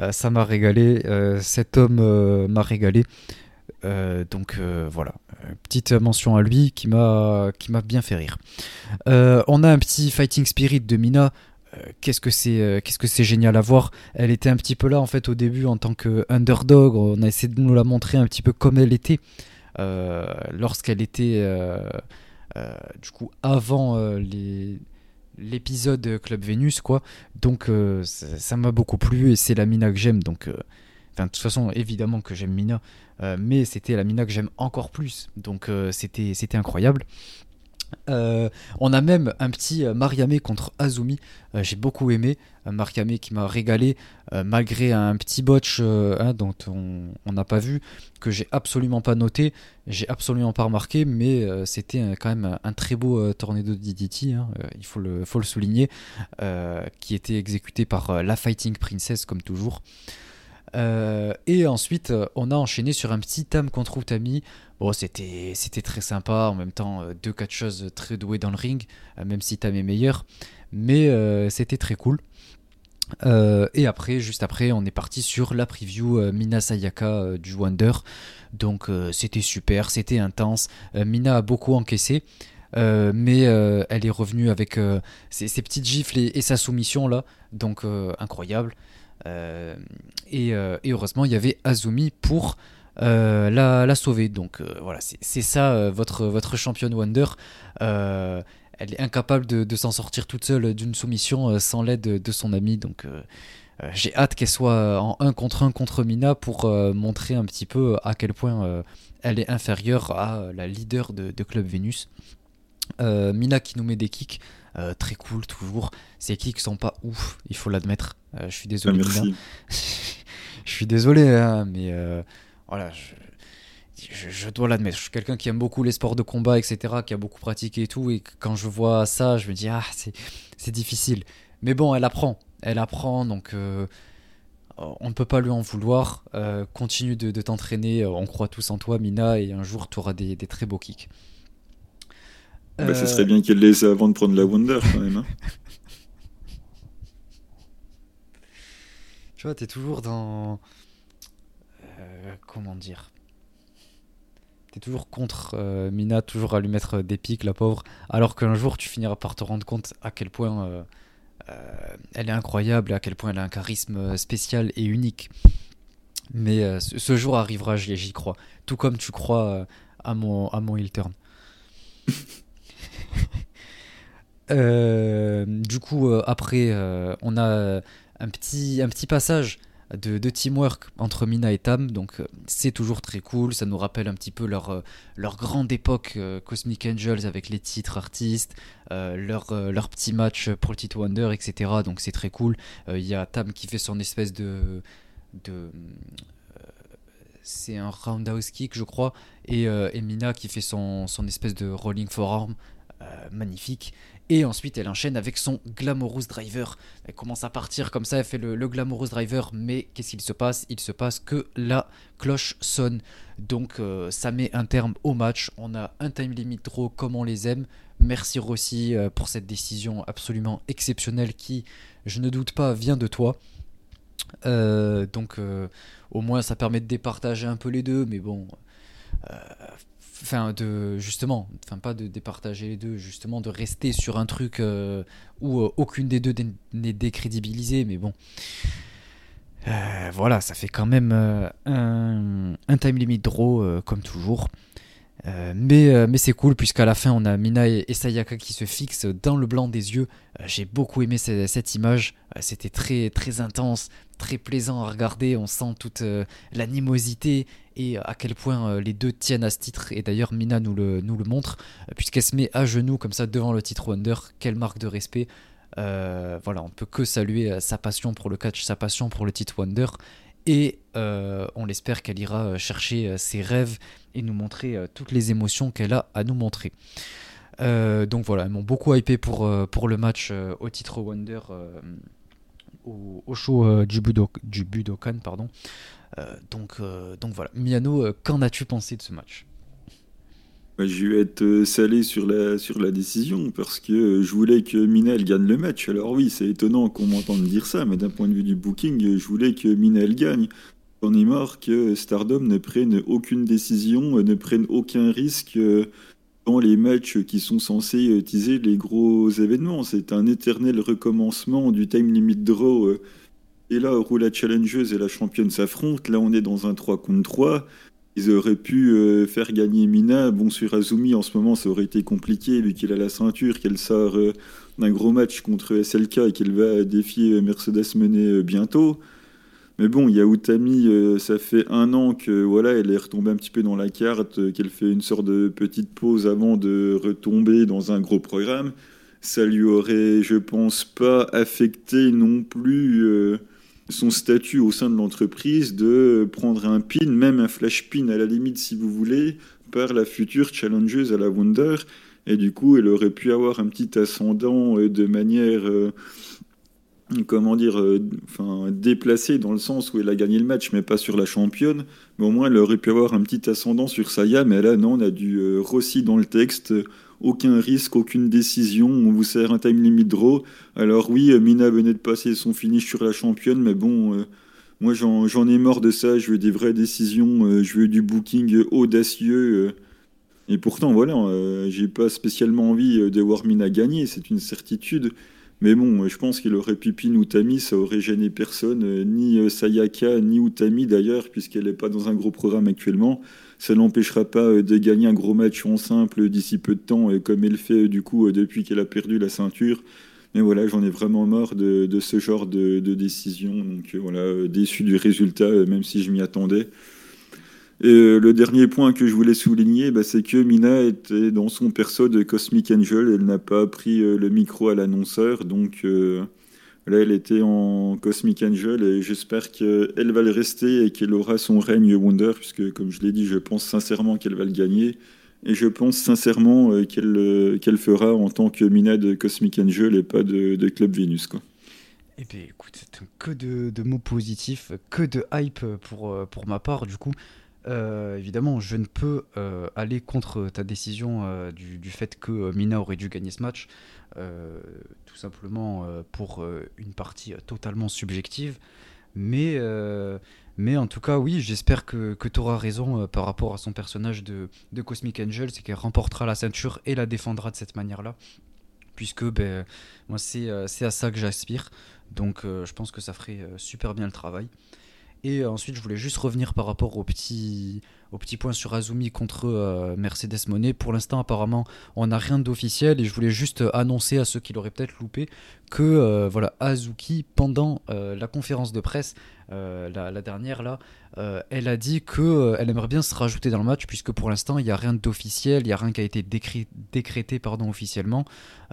Euh, ça m'a régalé. Euh, cet homme euh, m'a régalé. donc voilà, petite mention à lui qui m'a bien fait rire. on a un petit fighting spirit de Mina. Qu'est-ce que c'est qu'est-ce que c'est génial à voir. Elle était un petit peu là en fait au début en tant que underdog. On a essayé de nous la montrer un petit peu comme elle était lorsqu'elle était du coup avant l'épisode Club Vénus, quoi. Donc euh, ça m'a beaucoup plu et c'est la Mina que j'aime. Donc, euh, enfin, de toute façon, évidemment que j'aime Mina, euh, mais c'était la Mina que j'aime encore plus. Donc c'était c'était incroyable. Euh, on a même un petit euh, Mariame contre Azumi. Euh, j'ai beaucoup aimé. Mariame qui m'a régalé malgré un petit botch hein, dont on n'a pas vu, que j'ai absolument pas noté, j'ai absolument pas remarqué, mais c'était quand même un, très beau tornado de DDT, hein, il faut le souligner, qui était exécuté par la Fighting Princess comme toujours. et ensuite, on a enchaîné sur un petit Tam contre Utami. Bon, c'était, très sympa, en même temps, euh, deux choses très doués dans le ring, euh, même si Tam est meilleur, mais euh, c'était très cool. et après, juste après, on est parti sur la preview Mina Sayaka du Wonder. Donc c'était super, c'était intense. Mina a beaucoup encaissé. mais elle est revenue avec ses, petites gifles et, sa soumission là, donc incroyable. Et, heureusement, il y avait Azumi pour euh, la, sauver. Donc euh, voilà, c'est ça euh, votre, votre championne Wonder. elle est incapable de, s'en sortir toute seule d'une soumission sans l'aide de, son ami. Donc j'ai hâte qu'elle soit en 1 contre 1 contre Mina pour montrer un petit peu à quel point elle est inférieure à la leader de, Club Vénus. Mina qui nous met des kicks, très cool toujours. Ces kicks sont pas ouf, il faut l'admettre. je suis désolé, ah, je suis désolé, hein, mais voilà, je, dois l'admettre. Je suis quelqu'un qui aime beaucoup les sports de combat, etc., qui a beaucoup pratiqué et tout. Et quand je vois ça, je me dis, ah, c'est difficile. Mais bon, elle apprend. Elle apprend, donc euh, on ne peut pas lui en vouloir. Euh, continue de, t'entraîner. On croit tous en toi, Mina, et un jour, tu auras des, très beaux kicks. Bah, Ce serait bien qu'elle les avant de prendre la Wonder, quand même. Hein. tu vois, t'es toujours dans. Comment dire T'es toujours contre Mina, toujours à lui mettre des pics, la pauvre. Alors qu'un jour, tu finiras par te rendre compte à quel point elle est incroyable, à quel point elle a un charisme spécial et unique. Mais ce jour arrivera, j'y crois. Tout comme tu crois à mon, à mon. Euh, du coup, euh, après, euh, on a un petit, un petit passage de, teamwork entre Mina et Tam, donc c'est toujours très cool. Ça nous rappelle un petit peu leur, leur grande époque Cosmic Angels avec les titres artistes, leur, leur petit match pour le titre Wonder, etc. Donc c'est très cool. Il y a Tam qui fait son espèce de. de c'est un roundhouse kick, je crois, et, et Mina qui fait son, son espèce de rolling forearm. magnifique. Et ensuite, elle enchaîne avec son Glamorous Driver. Elle commence à partir comme ça, elle fait le, Glamorous Driver, mais qu'est-ce qu'il se passe? Il se passe que la cloche sonne. Donc euh, ça met un terme au match. On a un time limit draw comme on les aime. Merci Rossi euh, pour cette décision absolument exceptionnelle qui, je ne doute pas, vient de toi. Euh, donc au moins ça permet de départager un peu les deux, mais bon, enfin de justement enfin pas de départager les deux justement de rester sur un truc euh, où euh, aucune des deux n'est décrédibilisée mais bon. Euh, voilà ça fait quand même un, un, time limit draw comme toujours euh, mais, euh, mais c'est cool puisqu'à la fin on a Mina et, Sayaka qui se fixent dans le blanc des yeux. Euh, j'ai beaucoup aimé cette, image. C'était très très intense, très plaisant à regarder. On sent toute l'animosité et à quel point les deux tiennent à ce titre. Et d'ailleurs Mina nous le, nous le montre puisqu'elle se met à genoux comme ça devant le titre Wonder. Quelle marque de respect. voilà, on peut que saluer sa passion pour le catch, sa passion pour le titre Wonder. Et on l'espère qu'elle ira chercher ses rêves et nous montrer euh, toutes les émotions qu'elle a à nous montrer. Euh, donc voilà, elles m'ont beaucoup hypé pour, euh, pour le match au titre Wonder au, show du, Budo, du Budokan. Pardon. donc, donc voilà. Miano, qu'en as-tu pensé de ce match? Bah, je vais être salé sur la, sur la décision parce que je voulais que Mina gagne le match. Alors oui, c'est étonnant qu'on m'entende dire ça, mais d'un point de vue du booking, je voulais que Mina gagne. On est marre que Stardom ne prenne aucune décision, ne prenne aucun risque euh, dans les matchs qui sont censés utiliser les gros événements. C'est un éternel recommencement du time limit draw. Euh. Et là, où la challengeuse et la championne s'affrontent, là on est dans un 3 contre 3. Ils auraient pu euh, faire gagner Mina. Bon, sur Azumi, en ce moment, ça aurait été compliqué vu qu'il a la ceinture, qu'elle sort d'un gros match contre SLK et qu'elle va défier Mercedes Mené bientôt. Mais bon, il y euh, ça fait un an que voilà, elle est retombée un petit peu dans la carte, euh, qu'elle fait une sorte de petite pause avant de retomber dans un gros programme. Ça lui aurait, je pense, pas affecté non plus euh, son statut au sein de l'entreprise de prendre un pin, même un flash pin à la limite si vous voulez, par la future challengeuse à la Wonder. Et du coup, elle aurait pu avoir un petit ascendant de manière comment dire, euh, enfin, déplacée dans le sens où elle a gagné le match, mais pas sur la championne. Mais au moins, elle aurait pu avoir un petit ascendant sur Saya. Mais là, non, on a du euh, Rossi dans le texte. Aucun risque, aucune décision. On vous sert un time limit draw. Alors oui, euh, Mina venait de passer son finish sur la championne, mais bon, moi j'en ai marre de ça. Je veux des vraies décisions. je veux du booking audacieux. et pourtant, voilà, j'ai pas spécialement envie de voir Mina gagner. C'est une certitude. Mais bon, je pense qu'il aurait pu pin Utami, ça aurait gêné personne, euh, ni euh, Sayaka, ni Utami d'ailleurs, puisqu'elle n'est pas dans un gros programme actuellement. Ça n'empêchera pas euh, de gagner un gros match en simple d'ici peu de temps, comme elle fait du coup depuis qu'elle a perdu la ceinture. Mais voilà, j'en ai vraiment marre de, ce genre de, de, décision. Donc voilà, déçu du résultat, même si je m'y attendais. Et euh, le dernier point que je voulais souligner, bah, c'est que Mina était dans son perso de Cosmic Angel. Elle n'a pas pris euh, le micro à l'annonceur. Donc euh, là, elle était en Cosmic Angel et j'espère qu'elle va le rester et qu'elle aura son règne Wonder, puisque comme je l'ai dit, je pense sincèrement qu'elle va le gagner. Et je pense sincèrement qu'elle qu'elle fera en tant que Mina de Cosmic Angel et pas de, Club Venus. Quoi. Eh bien, écoute, que de, de, mots positifs, que de hype pour, pour ma part, du coup. Euh, évidemment, je ne peux euh, aller contre ta décision euh, du, fait que Mina aurait dû gagner ce match, tout simplement pour une partie totalement subjective. Mais, mais en tout cas, oui, j'espère que, tu auras raison par rapport à son personnage de, de Cosmic Angel, c'est qu'elle remportera la ceinture et la défendra de cette manière-là. Puisque ben, moi, c'est à ça que j'aspire. Donc je pense que ça ferait super bien le travail. Et ensuite, je voulais juste revenir par rapport au petit, au petit point sur Azumi contre euh, Mercedes Monet. Pour l'instant, apparemment, on n'a rien d'officiel et je voulais juste annoncer à ceux qui l'auraient peut-être loupé que euh, voilà, Azuki, pendant euh, la conférence de presse, la, dernière là, elle a dit que elle aimerait bien se rajouter dans le match puisque pour l'instant, il n'y a rien d'officiel, il n'y a rien qui a été décrété pardon, officiellement.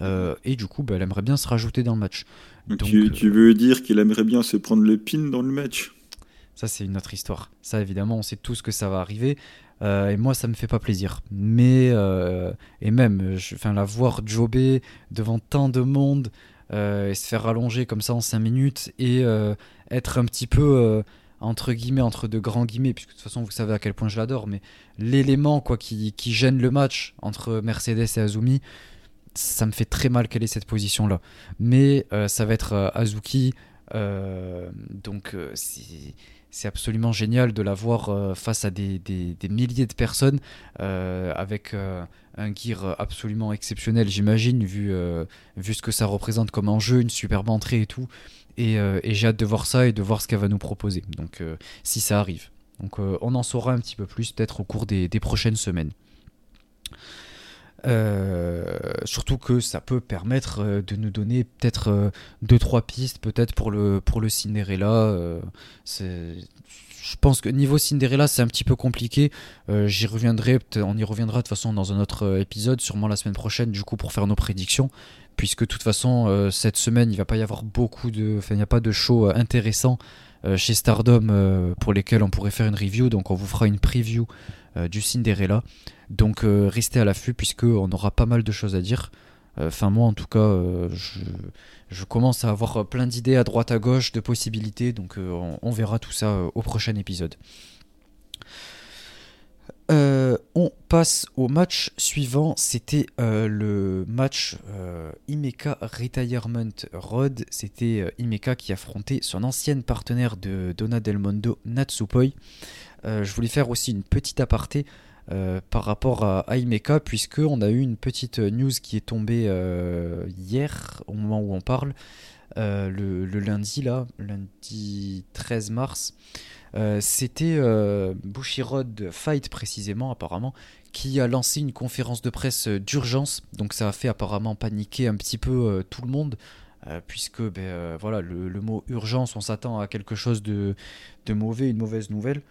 et du coup, bah, elle aimerait bien se rajouter dans le match. Donc, tu veux dire qu'il aimerait bien se prendre le pin dans le match? Ça, c'est une autre histoire. Ça, évidemment, on sait tous que ça va arriver. Euh, et moi, ça me fait pas plaisir. Mais, euh, et même, je, la voir jobber devant tant de monde euh, et se faire rallonger comme ça en 5 minutes et être un petit peu, entre guillemets, entre de grands guillemets, puisque de toute façon, vous savez à quel point je l'adore, mais l'élément quoi qui, qui, gêne le match entre Mercedes et Azumi, ça me fait très mal qu'elle ait cette position-là. Mais ça va être Azuki. donc, c'est c'est absolument génial de la voir euh, face à des, milliers de personnes euh, avec euh, un gear absolument exceptionnel, j'imagine, vu, vu ce que ça représente comme enjeu, une superbe entrée et tout. Et, j'ai hâte de voir ça et de voir ce qu'elle va nous proposer. Donc, si ça arrive. Donc, on en saura un petit peu plus peut-être au cours des, prochaines semaines. Surtout que ça peut permettre de nous donner peut-être deux trois pistes peut-être pour le pour le Cinderella je pense que niveau Cinderella c'est un petit peu compliqué. J'y reviendrai on y reviendra de toute façon dans un autre épisode sûrement la semaine prochaine du coup pour faire nos prédictions puisque de toute façon cette semaine il va pas y avoir beaucoup de il n'y a pas de show intéressant chez Stardom pour lesquels on pourrait faire une review. Donc on vous fera une preview du Cinderella donc euh, restez à l'affût puisqu'on aura pas mal de choses à dire. Euh, enfin moi en tout cas, euh, je, commence à avoir plein d'idées à droite à gauche, de possibilités, donc on, verra tout ça au prochain épisode. on passe au match suivant. C'était le match Imeka Retirement Road. C'était Imeka qui affrontait son ancienne partenaire de Donna Del Mondo, Natsupoi. Je voulais faire aussi une petite aparté euh, par rapport à, Imeka, puisque on a eu une petite news qui est tombée euh, hier, au moment où on parle, euh, le, lundi, là, lundi 13 mars. C'était Bushirod Fight, précisément, apparemment, qui a lancé une conférence de presse d'urgence. Donc ça a fait apparemment paniquer un petit peu tout le monde. puisque ben, voilà, le, mot urgence, on s'attend à quelque chose de, de mauvais, une mauvaise nouvelle.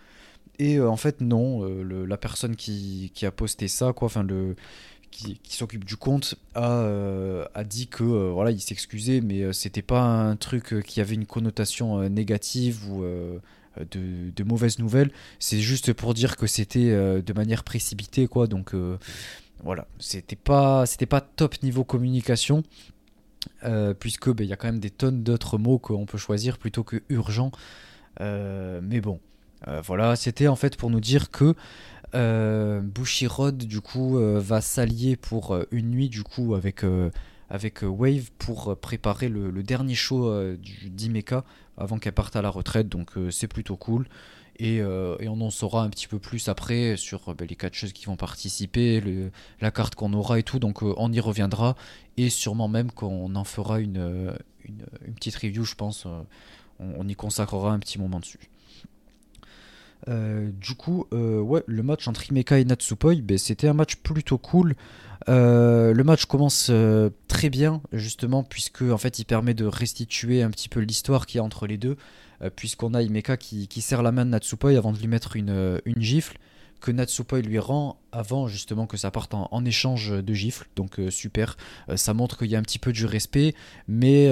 Et euh, en fait, non, euh, la personne qui, a posté ça, quoi, enfin, le, qui, s'occupe du compte, a, euh, a dit que voilà, il s'excusait, mais c'était pas un truc qui avait une connotation négative ou. De, de, nouvelles. C'est juste pour dire que c'était de manière précipitée, quoi. Donc voilà, c'était pas, c'était pas top niveau communication, puisque ben, il y a quand même des tonnes d'autres mots qu'on peut choisir plutôt que urgent. mais bon, voilà, c'était en fait pour nous dire que euh, Bushirod du coup euh, va s'allier pour une nuit du coup avec Wave pour préparer le, dernier show d'Imeka avant qu'elle parte à la retraite. Donc c'est plutôt cool. Et, on en saura un petit peu plus après sur ben, les quatre choses qui vont participer, la carte qu'on aura et tout. Donc on y reviendra. Et sûrement même qu'on en fera une, une, petite review, je pense. on y consacrera un petit moment dessus. Euh, du coup, euh, le match entre Imeka et Natsupoi, ben, c'était un match plutôt cool. Euh, le match commence très bien, justement, puisque en fait, il permet de restituer un petit peu l'histoire qu'il y a entre les deux, puisqu'on a Imeka qui, serre la main de Natsupoi avant de lui mettre une gifle que Natsupoi lui rend avant justement que ça parte en, échange de gifles. Donc super, ça montre qu'il y a un petit peu du respect, mais,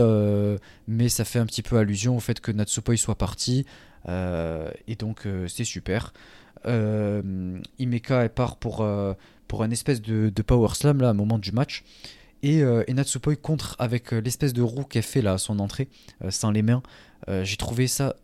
mais ça fait un petit peu allusion au fait que Natsupoi soit parti. Euh, et donc euh, c'est super. Euh, Imeka part pour, pour un espèce de, power slam là, à un moment du match. Et, et Natsupoi contre avec l'espèce de roue qu'elle fait là à son entrée, sans les mains. J'ai trouvé ça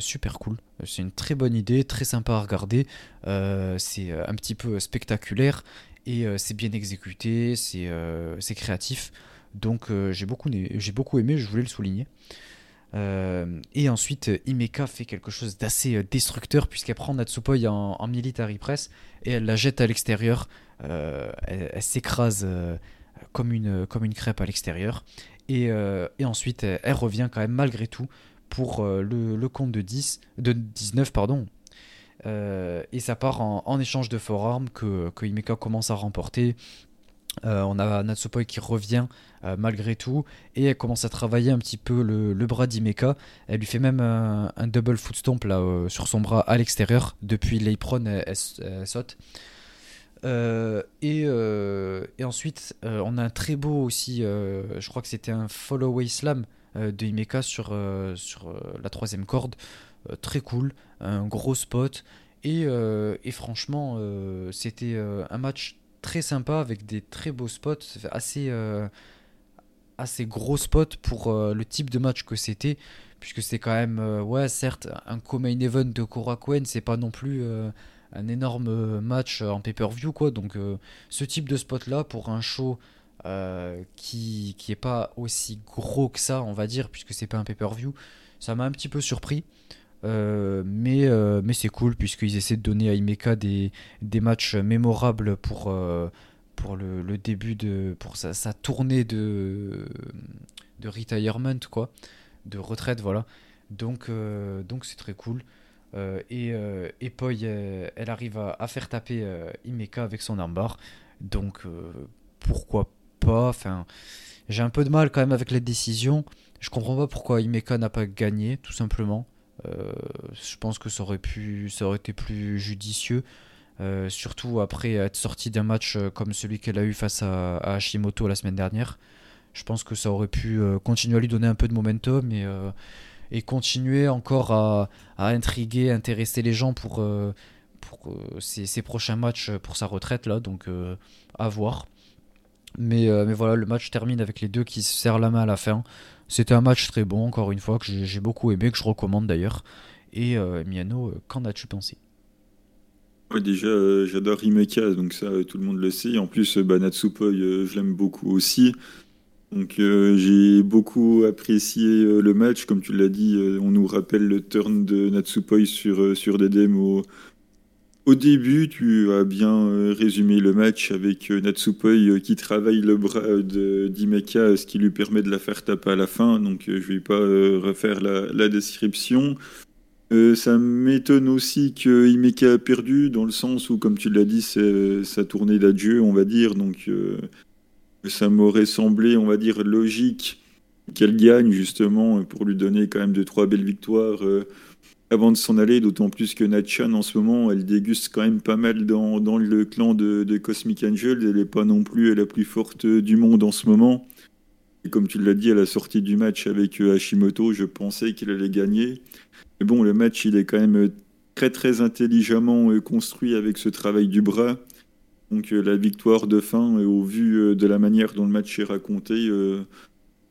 super cool. C'est une très bonne idée, très sympa à regarder. c'est un petit peu spectaculaire et c'est bien exécuté, c'est créatif. Donc j'ai beaucoup, beaucoup aimé, je voulais le souligner. et ensuite, Imeka fait quelque chose d'assez destructeur puisqu'elle prend Natsupoi en, en, military press et elle la jette à l'extérieur. elle, s'écrase comme, une, comme une crêpe à l'extérieur. Et, et, ensuite, elle, revient quand même malgré tout pour le, le, compte de, 10, de 19. Pardon. et ça part en, échange de forearm que, que Imeka commence à remporter. Euh, on a Natsupoi qui revient euh, malgré tout et elle commence à travailler un petit peu le, bras d'Imeka. Elle lui fait même un, double foot stomp là, euh, sur son bras à l'extérieur. Depuis l'apron, elle, saute. Et, ensuite, on a un très beau aussi, je crois que c'était un follow-away slam de Imeka sur, sur la troisième corde. très cool, un gros spot. Et, franchement, c'était un match très sympa avec des très beaux spots, assez, euh, assez gros spots pour euh, le type de match que c'était, puisque c'est quand même, euh, ouais, certes, un co-main event de Korakuen, c'est pas non plus un énorme match en pay-per-view, quoi. Donc, ce type de spot là pour un show. qui, qui est pas aussi gros que ça, on va dire, puisque c'est pas un pay-per-view, ça m'a un petit peu surpris. Euh, mais euh, mais c'est cool puisqu'ils essaient de donner à Imeka des, des matchs mémorables pour, euh, pour le, début de pour sa, sa, tournée de, de retirement quoi de retraite voilà donc donc c'est très cool et, et Poi elle, arrive à, faire taper Imeka avec son armbar donc pourquoi pas? J'ai un peu de mal quand même avec la décision je comprends pas pourquoi Imeka n'a pas gagné tout simplement euh, je pense que ça aurait, pu, ça aurait été plus judicieux. Euh, surtout après être sorti d'un match euh, comme celui qu'elle a eu face à, Hashimoto la semaine dernière. Je pense que ça aurait pu continuer à lui donner un peu de momentum et, et continuer encore à, intriguer, intéresser les gens pour, pour ses, prochains matchs pour sa retraite là. Donc à voir. Mais, mais voilà, le match termine avec les deux qui se serrent la main à la fin. C'était un match très bon, encore une fois, que j'ai beaucoup aimé, que je recommande d'ailleurs. Et euh, Miano, euh, qu'en as-tu pensé? Déjà, euh, j'adore Himeka, donc ça, tout le monde le sait. En plus, bah, Natsupoi, je l'aime beaucoup aussi. Donc j'ai beaucoup apprécié le match. Comme tu l'as dit, on nous rappelle le turn de Natsupoi sur, sur des démos au début, tu as bien euh, résumé le match avec euh, Natsupoi euh, qui travaille le bras d'Imeka, ce qui lui permet de la faire taper à la fin. Donc je vais pas refaire la, description. ça m'étonne aussi que Imeka a perdu, dans le sens où, comme tu l'as dit, c'est sa tournée d'adieu, on va dire. Donc ça m'aurait semblé, on va dire, logique qu'elle gagne, justement, pour lui donner quand même deux, trois belles victoires avant de s'en aller, d'autant plus que Natchan en ce moment, elle déguste quand même pas mal dans, le clan de, de, Cosmic Angel. Elle n'est pas non plus la plus forte du monde en ce moment. Et comme tu l'as dit à la sortie du match avec euh, Hashimoto, je pensais qu'il allait gagner. Mais bon, le match, il est quand même très très intelligemment euh, construit avec ce travail du bras. Donc euh, la victoire de fin, au vu de la manière dont le match est raconté,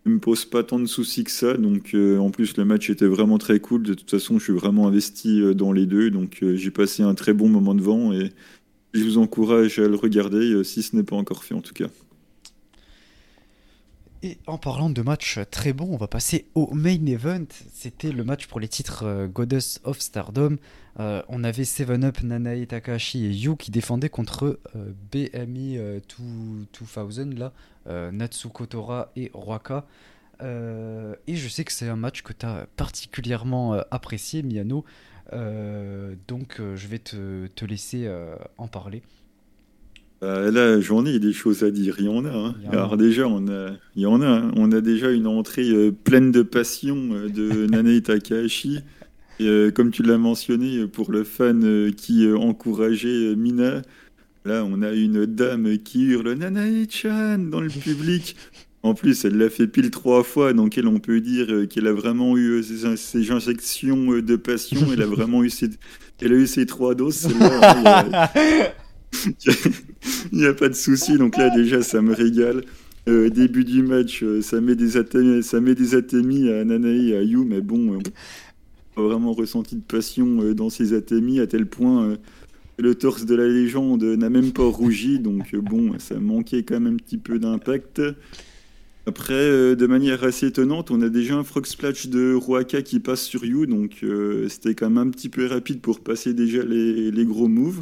ne me pose pas tant de soucis que ça. Donc, euh, en plus, le match était vraiment très cool. De toute façon, je suis vraiment investi euh, dans les deux. Donc, euh, j'ai passé un très bon moment devant et je vous encourage à le regarder si ce n'est pas encore fait en tout cas. Et en parlant de match très bon, on va passer au main event. C'était le match pour les titres Goddess of Stardom. on avait Seven Up, Nanae Takahashi et Yu qui défendaient contre BMI 2000 là, euh, Natsuko Tora et Roaka. Euh, et je sais que c'est un match que tu as particulièrement euh, apprécié, Miano. donc je vais te, te laisser en parler. La journée, il y a des choses à dire. Il y en a. Hein. Alors déjà, on a, il y en a. Hein. On a déjà une entrée pleine de passion de Nanae Takahashi. Et, comme tu l'as mentionné, pour le fan qui encourageait Mina, Là, on a une dame qui hurle Nanae-chan dans le public. En plus, elle l'a fait pile trois fois, donc elle, on peut dire qu'elle a vraiment eu ses, injections de passion. Elle a vraiment eu ses, elle a eu ses trois doses. Il n'y a, pas de souci. Donc là, déjà, ça me régale. Euh, début du match, euh, ça met des atémies, ça met des à Nanae et à Yu, mais bon, euh, vraiment ressenti de passion dans ces atémies à tel point le torse de la légende n'a même pas rougi, donc bon, ça manquait quand même un petit peu d'impact. Après, de manière assez étonnante, on a déjà un frog splash de Ruaka qui passe sur You, donc c'était quand même un petit peu rapide pour passer déjà les, gros moves.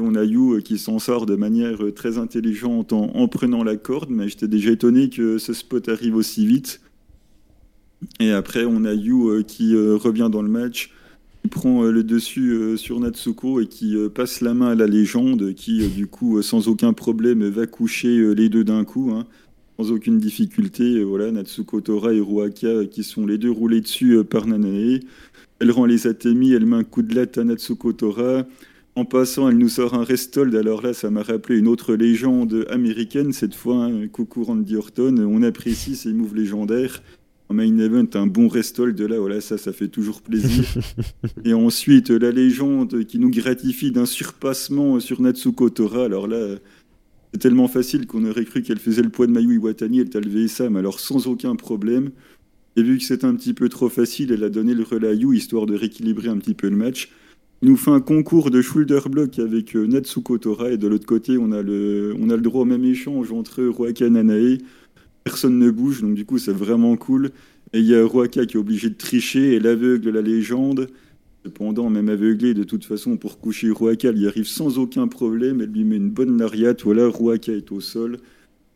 On a You euh, qui s'en sort de manière très intelligente en, prenant la corde, mais j'étais déjà étonné que ce spot arrive aussi vite. Et après, on a You qui revient dans le match, qui prend le dessus sur Natsuko et qui passe la main à la légende, qui du coup, sans aucun problème, va coucher les deux d'un coup. Hein sans aucune difficulté. Voilà, Natsuko Tora et Ruaka qui sont les deux roulés dessus euh, par Nanae. Elle rend les Atemi, elle met un coup de latte à Natsuko Tora. En passant, elle nous sort un Restold. Alors là, ça m'a rappelé une autre légende américaine, cette fois, hein, coucou Randy Orton. On apprécie ces moves légendaires. En main event, un bon Restold, là, voilà, ça, ça fait toujours plaisir. Et ensuite, la légende qui nous gratifie d'un surpassement sur Natsuko Tora. Alors là, c'est tellement facile qu'on aurait cru qu'elle faisait le poids de Mayu Iwatani, elle t'a levé Sam, alors sans aucun problème. Et vu que c'était un petit peu trop facile, elle a donné le relais à histoire de rééquilibrer un petit peu le match. Il nous fait un concours de shoulder block avec euh, Natsuko Tora, et de l'autre côté, on a, le, on a le droit au même échange entre Ruaka et Nanae. Personne ne bouge, donc du coup, c'est vraiment cool. Et il y a Ruaka qui est obligé de tricher, et l'aveugle, la légende. Cependant, même aveuglé, de toute façon, pour coucher Ruaka, il y arrive sans aucun problème. Elle lui met une bonne lariat. Voilà, Ruaka est au sol.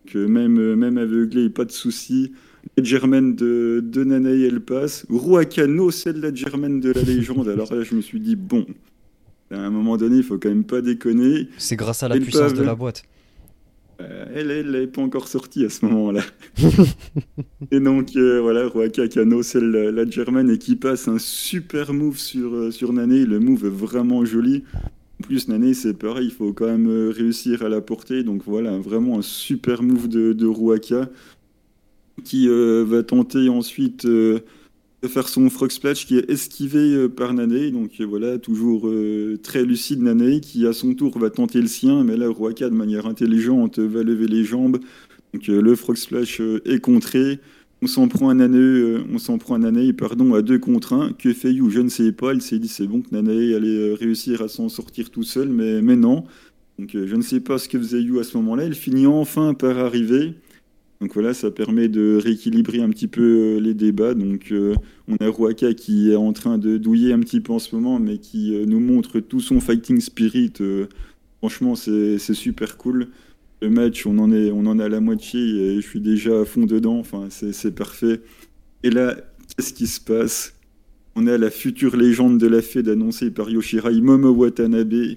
Que même, euh, même aveuglé, pas de souci. La Germaine de, de Nanae, elle passe. Ruaka, no, celle de la Germaine de la légende. Alors là, je me suis dit, bon, à un moment donné, il faut quand même pas déconner. C'est grâce à la puissance de la boîte. Euh, elle, elle n'est pas encore sortie à ce moment-là. et donc, euh, voilà, Ruaka Kano, celle la Germaine, et qui passe un super move sur, euh, sur Nane. Le move est vraiment joli. En plus, Nane, c'est pareil, il faut quand même réussir à la porter. Donc voilà, vraiment un super move de, de Ruaka qui va tenter ensuite de faire son frog splash qui est esquivé euh, par Nane. Donc euh, voilà, toujours euh, très lucide Nane qui à son tour va tenter le sien, mais là Ruaka de manière intelligente va lever les jambes. Donc le frog splash est contré. On s'en prend un Nane, on s'en prend un Nane, pardon, à deux contre un. Que fait You Je ne sais pas. Il s'est dit c'est bon que Nane allait réussir à s'en sortir tout seul, mais, mais non. Donc je ne sais pas ce que faisait You à ce moment-là. Il finit enfin par arriver. Donc voilà, ça permet de rééquilibrer un petit peu euh, les débats. Donc euh, on a Ruaka qui est en train de douiller un petit peu en ce moment, mais qui euh, nous montre tout son fighting spirit. franchement, c'est super cool. Le match, on en est, on en à la moitié et je suis déjà à fond dedans. Enfin, c'est parfait. Et là, qu'est-ce qui se passe? On a la future légende de la Fed annoncée par Yoshirai Momo Watanabe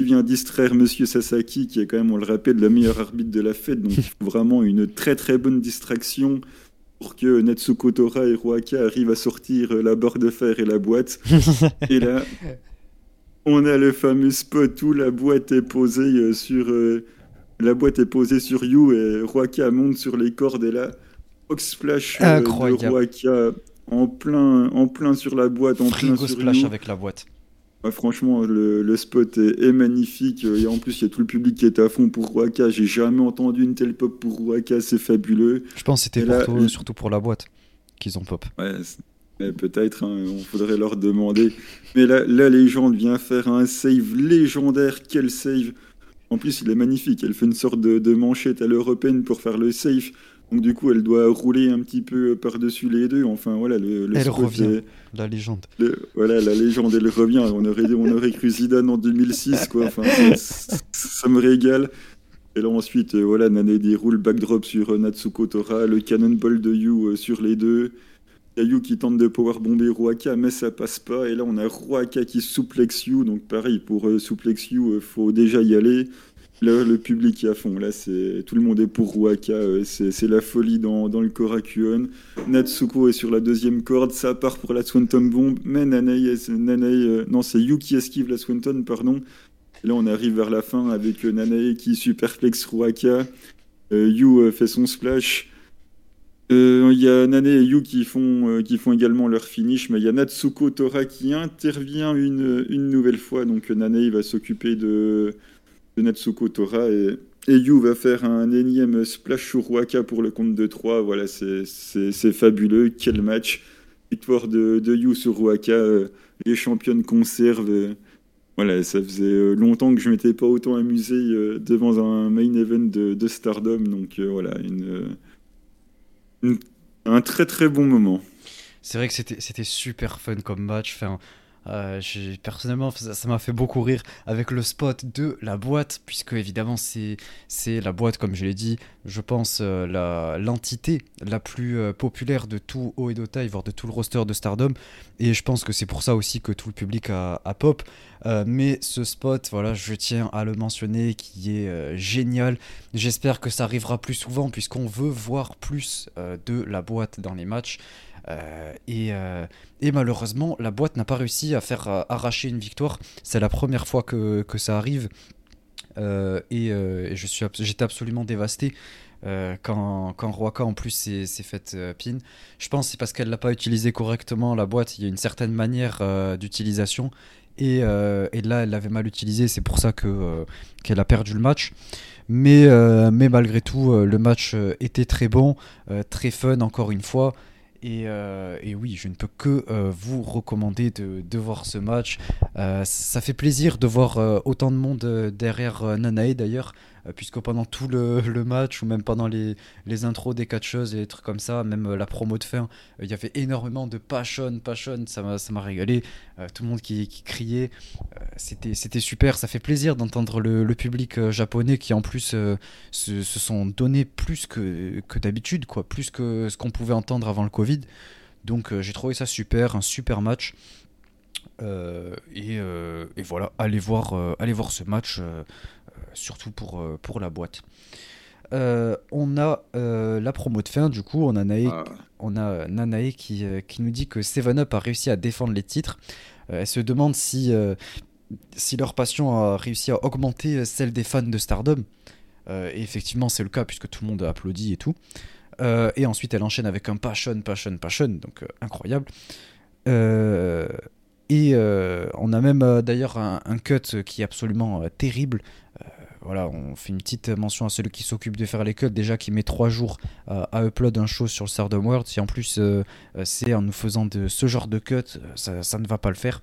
vient distraire Monsieur Sasaki, qui est quand même, on le rappelle, le meilleur arbitre de la fête. Donc il faut vraiment une très très bonne distraction pour que Natsuko Tora et Ruaka arrivent à sortir la barre de fer et la boîte. et là, on a le fameux spot où la boîte est posée euh, sur... Euh, la boîte est posée sur You et Ruaka monte sur les cordes et là, Fox Splash euh, de Ruaka en plein, en plein sur la boîte, en plein sur splash avec la boîte franchement, le, spot est, magnifique. Et en plus, il y a tout le public qui est à fond pour Ruaka. J'ai jamais entendu une telle pop pour Ruaka. C'est fabuleux. Je pense que c'était surtout pour la boîte qu'ils ont pop. Ouais, peut-être, hein, on faudrait leur demander. Mais là, la légende vient faire un save légendaire. Quel save En plus, il est magnifique. Elle fait une sorte de, de manchette à l'européenne pour faire le save. Donc du coup, elle doit rouler un petit peu par-dessus les deux. Enfin voilà, le, elle revient, la légende. voilà, la légende, elle revient. On aurait, on aurait cru Zidane en 2006, quoi. Enfin, ça, me régale. Et là ensuite, euh, voilà, Nane déroule backdrop sur euh, Natsuko Tora, le cannonball de Yu euh, sur les deux. Yu qui tente de power bomber Ruaka, mais ça passe pas. Et là, on a Ruaka qui souplex Yu. Donc pareil, pour souplex Yu, faut déjà y aller. Là, le public est à fond. Là, c'est tout le monde est pour Ruaka. Euh, c'est la folie dans, dans le Korakuen. Natsuko est sur la deuxième corde. Ça part pour la Swanton Bomb. Mais Nanae, euh, non, c'est Yuki esquive la Swanton, pardon. là, on arrive vers la fin avec euh, Nanae qui superflex Ruaka. Yu fait son splash. Il y a Nanae et Yu qui font, qui font également leur finish, mais il y a Natsuko Tora qui intervient une, nouvelle fois. Donc Nanae va s'occuper de, de Natsuko Tora et, et Yu va faire un énième splash sur Waka pour le compte de 3. Voilà, c'est fabuleux. Quel match. Victoire de, de Yu sur Waka. Euh, les championnes conservent. Euh, voilà, ça faisait euh, longtemps que je m'étais pas autant amusé devant un main event de, Stardom. Donc voilà, une, Un très très bon moment. C'est vrai que c'était super fun comme match. Euh, personnellement, ça m'a fait beaucoup rire avec le spot de la boîte, puisque évidemment c'est la boîte, comme je l'ai dit, je pense euh, l'entité la, plus euh, populaire de tout haut voire de tout le roster de Stardom. Et je pense que c'est pour ça aussi que tout le public a, pop. mais ce spot, voilà, je tiens à le mentionner, qui est génial. J'espère que ça arrivera plus souvent, puisqu'on veut voir plus de la boîte dans les matchs. Euh, euh, et, malheureusement, la boîte n'a pas réussi à faire euh, arracher une victoire. C'est la première fois que, ça arrive. et, je suis, j'étais absolument dévasté. quand, quand Roaka en plus s'est fait pin. Je pense c'est parce qu'elle l'a pas utilisé correctement la boîte. Il y a une certaine manière d'utilisation et, et, là elle l'avait mal utilisé. C'est pour ça que qu'elle a perdu le match. Mais, mais malgré tout, le match était très bon, très fun encore une fois. Euh, et, oui, je ne peux que euh, vous recommander de, voir ce match. Euh, ça fait plaisir de voir autant de monde derrière Nanae d'ailleurs. Euh, puisque pendant tout le, match ou même pendant les, intros des catcheuses et des trucs comme ça, même euh, la promo de fin, euh, il y avait énormément de passion, passion, ça m'a régalé. tout le monde qui, criait, c'était super. Ça fait plaisir d'entendre le, public japonais qui en plus se, sont donné plus que, que d'habitude, quoi, plus que ce qu'on pouvait entendre avant le Covid. Donc j'ai trouvé ça super, un super match. Et, voilà, allez voir, allez voir ce match surtout pour, euh, pour la boîte. Euh, on a euh, la promo de fin, du coup, on a, Nae, ah. on a Nanae qui, qui, nous dit que Seven Up a réussi à défendre les titres. elle se demande si, si leur passion a réussi à augmenter celle des fans de Stardom. et effectivement, c'est le cas puisque tout le monde applaudit et tout. et ensuite, elle enchaîne avec un passion, passion, passion, donc incroyable. Et on a même d'ailleurs un, cut qui est absolument terrible voilà, on fait une petite mention à celui qui s'occupe de faire les cuts, déjà qui met trois jours euh, à upload un show sur le Stardom World. Si en plus euh, euh, c'est en nous faisant de ce genre de cut, ça, ne va pas le faire.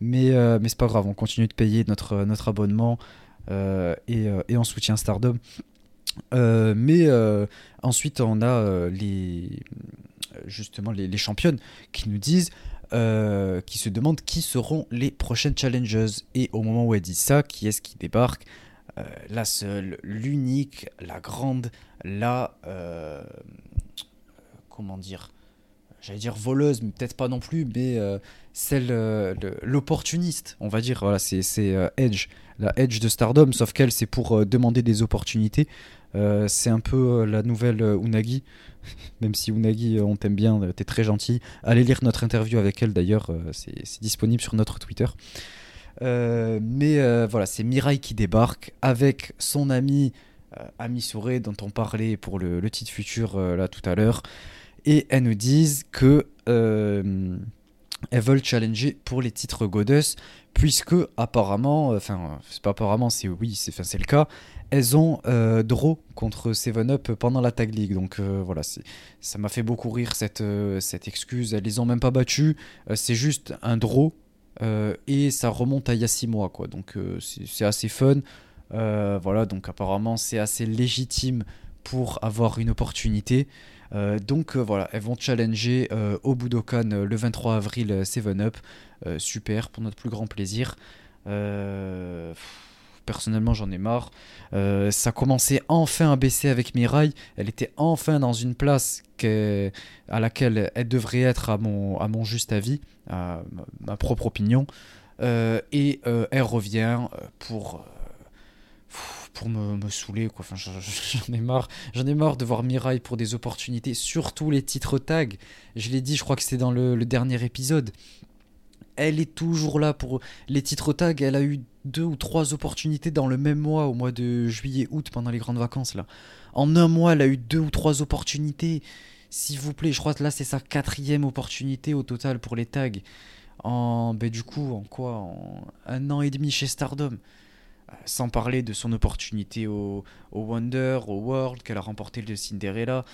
Mais, mais c'est pas grave, on continue de payer notre, notre abonnement et, et, on soutient Stardom. mais ensuite, on a les, justement les, les championnes qui nous disent qui se demandent qui seront les prochaines challengers. Et au moment où elle dit ça, qui est-ce qui débarque? Euh, la seule, l'unique, la grande, la... Euh, comment dire J'allais dire voleuse, mais peut-être pas non plus, mais euh, celle, l'opportuniste, on va dire. Voilà, c'est Edge, la Edge de Stardom, sauf qu'elle, c'est pour demander des opportunités. c'est un peu la nouvelle Unagi, même si Unagi, on t'aime bien, t'es très gentil. Allez lire notre interview avec elle d'ailleurs, c'est disponible sur notre Twitter. Euh, mais euh, voilà, c'est Mirai qui débarque avec son ami euh, Ami Souré, dont on parlait pour le, titre futur là tout à l'heure. Et elles nous disent que elles veulent challenger pour les titres Goddess, puisque apparemment, enfin, c'est pas apparemment, c'est oui, c'est le cas, elles ont draw contre Seven Up pendant la Tag League. Donc voilà, ça m'a fait beaucoup rire cette, excuse. Elles les ont même pas battues, c'est juste un draw euh, et ça remonte à il y a 6 mois, quoi. Donc euh, c'est assez fun. Euh, voilà, donc apparemment c'est assez légitime pour avoir une opportunité. Donc voilà, elles vont challenger au Budokan le 23 avril 7 Up. super, pour notre plus grand plaisir. personnellement, j'en ai marre. ça commençait enfin à baisser avec Mirai. Elle était enfin dans une place à laquelle elle devrait être à mon, à mon juste avis à ma propre opinion. Euh, et euh, elle revient euh, pour pour me, me, saouler quoi. J'en ai marre. J'en ai marre de voir Mirai pour des opportunités, surtout les titres tag. Je l'ai dit, je crois que c'était dans le, dernier épisode. Elle est toujours là pour les titres tag. Elle a eu deux ou trois opportunités dans le même mois, au mois de juillet-août, pendant les grandes vacances là. En un mois, elle a eu deux ou trois opportunités. S'il vous plaît, je crois que là c'est sa quatrième opportunité au total pour les tags. En, ben, du coup, en quoi? Un an et demi chez Stardom. Euh, sans parler de son opportunité au, Wonder, au World, qu'elle a remporté le Cinderella.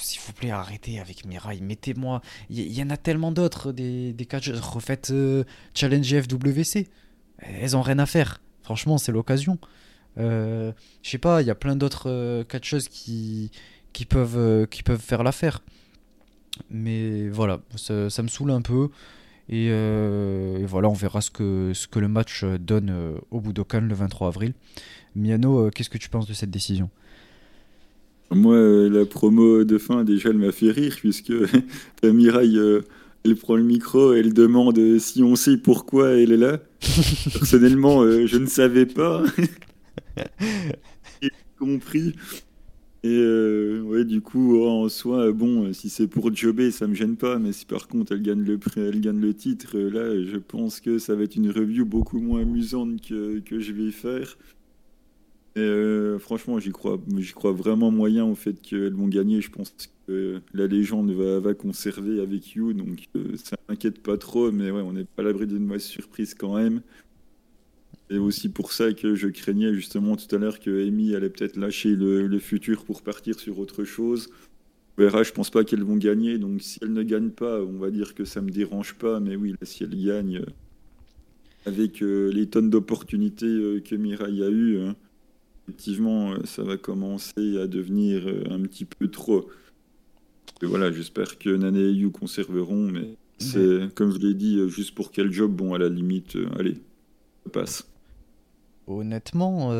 S'il vous plaît, arrêtez avec Mirai. Mettez-moi. Il y, en a tellement d'autres, des, des Refaites euh, Challenge FWC. Elles ont rien à faire. Franchement, c'est l'occasion. Euh, je sais pas, il y a plein d'autres catcheuses qui, qui peuvent, qui peuvent faire l'affaire. Mais voilà, ça, me saoule un peu. Et, voilà, on verra ce que, ce que le match donne au Budokan le 23 avril. Miano, qu'est-ce que tu penses de cette décision? Moi, la promo de fin, déjà, elle m'a fait rire, puisque Mirai elle prend le micro et elle demande si on sait pourquoi elle est là. Personnellement, euh, je ne savais pas. J'ai compris. Et euh, ouais, du coup, en soi, bon, si c'est pour jobber, ça me gêne pas. Mais si par contre elle gagne le elle gagne le titre, là, je pense que ça va être une review beaucoup moins amusante que, que je vais faire. Euh, franchement, j'y crois, j'y crois vraiment moyen au fait qu'elles vont gagner. Je pense que la légende va, va conserver avec You, donc euh, ça m'inquiète pas trop. Mais ouais, on n'est pas à l'abri d'une mauvaise surprise quand même. C'est aussi pour ça que je craignais justement tout à l'heure que Amy allait peut-être lâcher le, futur pour partir sur autre chose. On verra, je pense pas qu'elles vont gagner. Donc si elles ne gagnent pas, on va dire que ça me dérange pas. Mais oui, si elles gagnent, euh, avec les tonnes d'opportunités que Mirai a eues. Hein, effectivement, euh, ça va commencer à devenir euh, un petit peu trop. Et voilà, j'espère que Nane et Yu conserveront, mais c'est, comme je l'ai dit, euh, juste pour quel job, bon, à la limite, allez, ça passe. Honnêtement,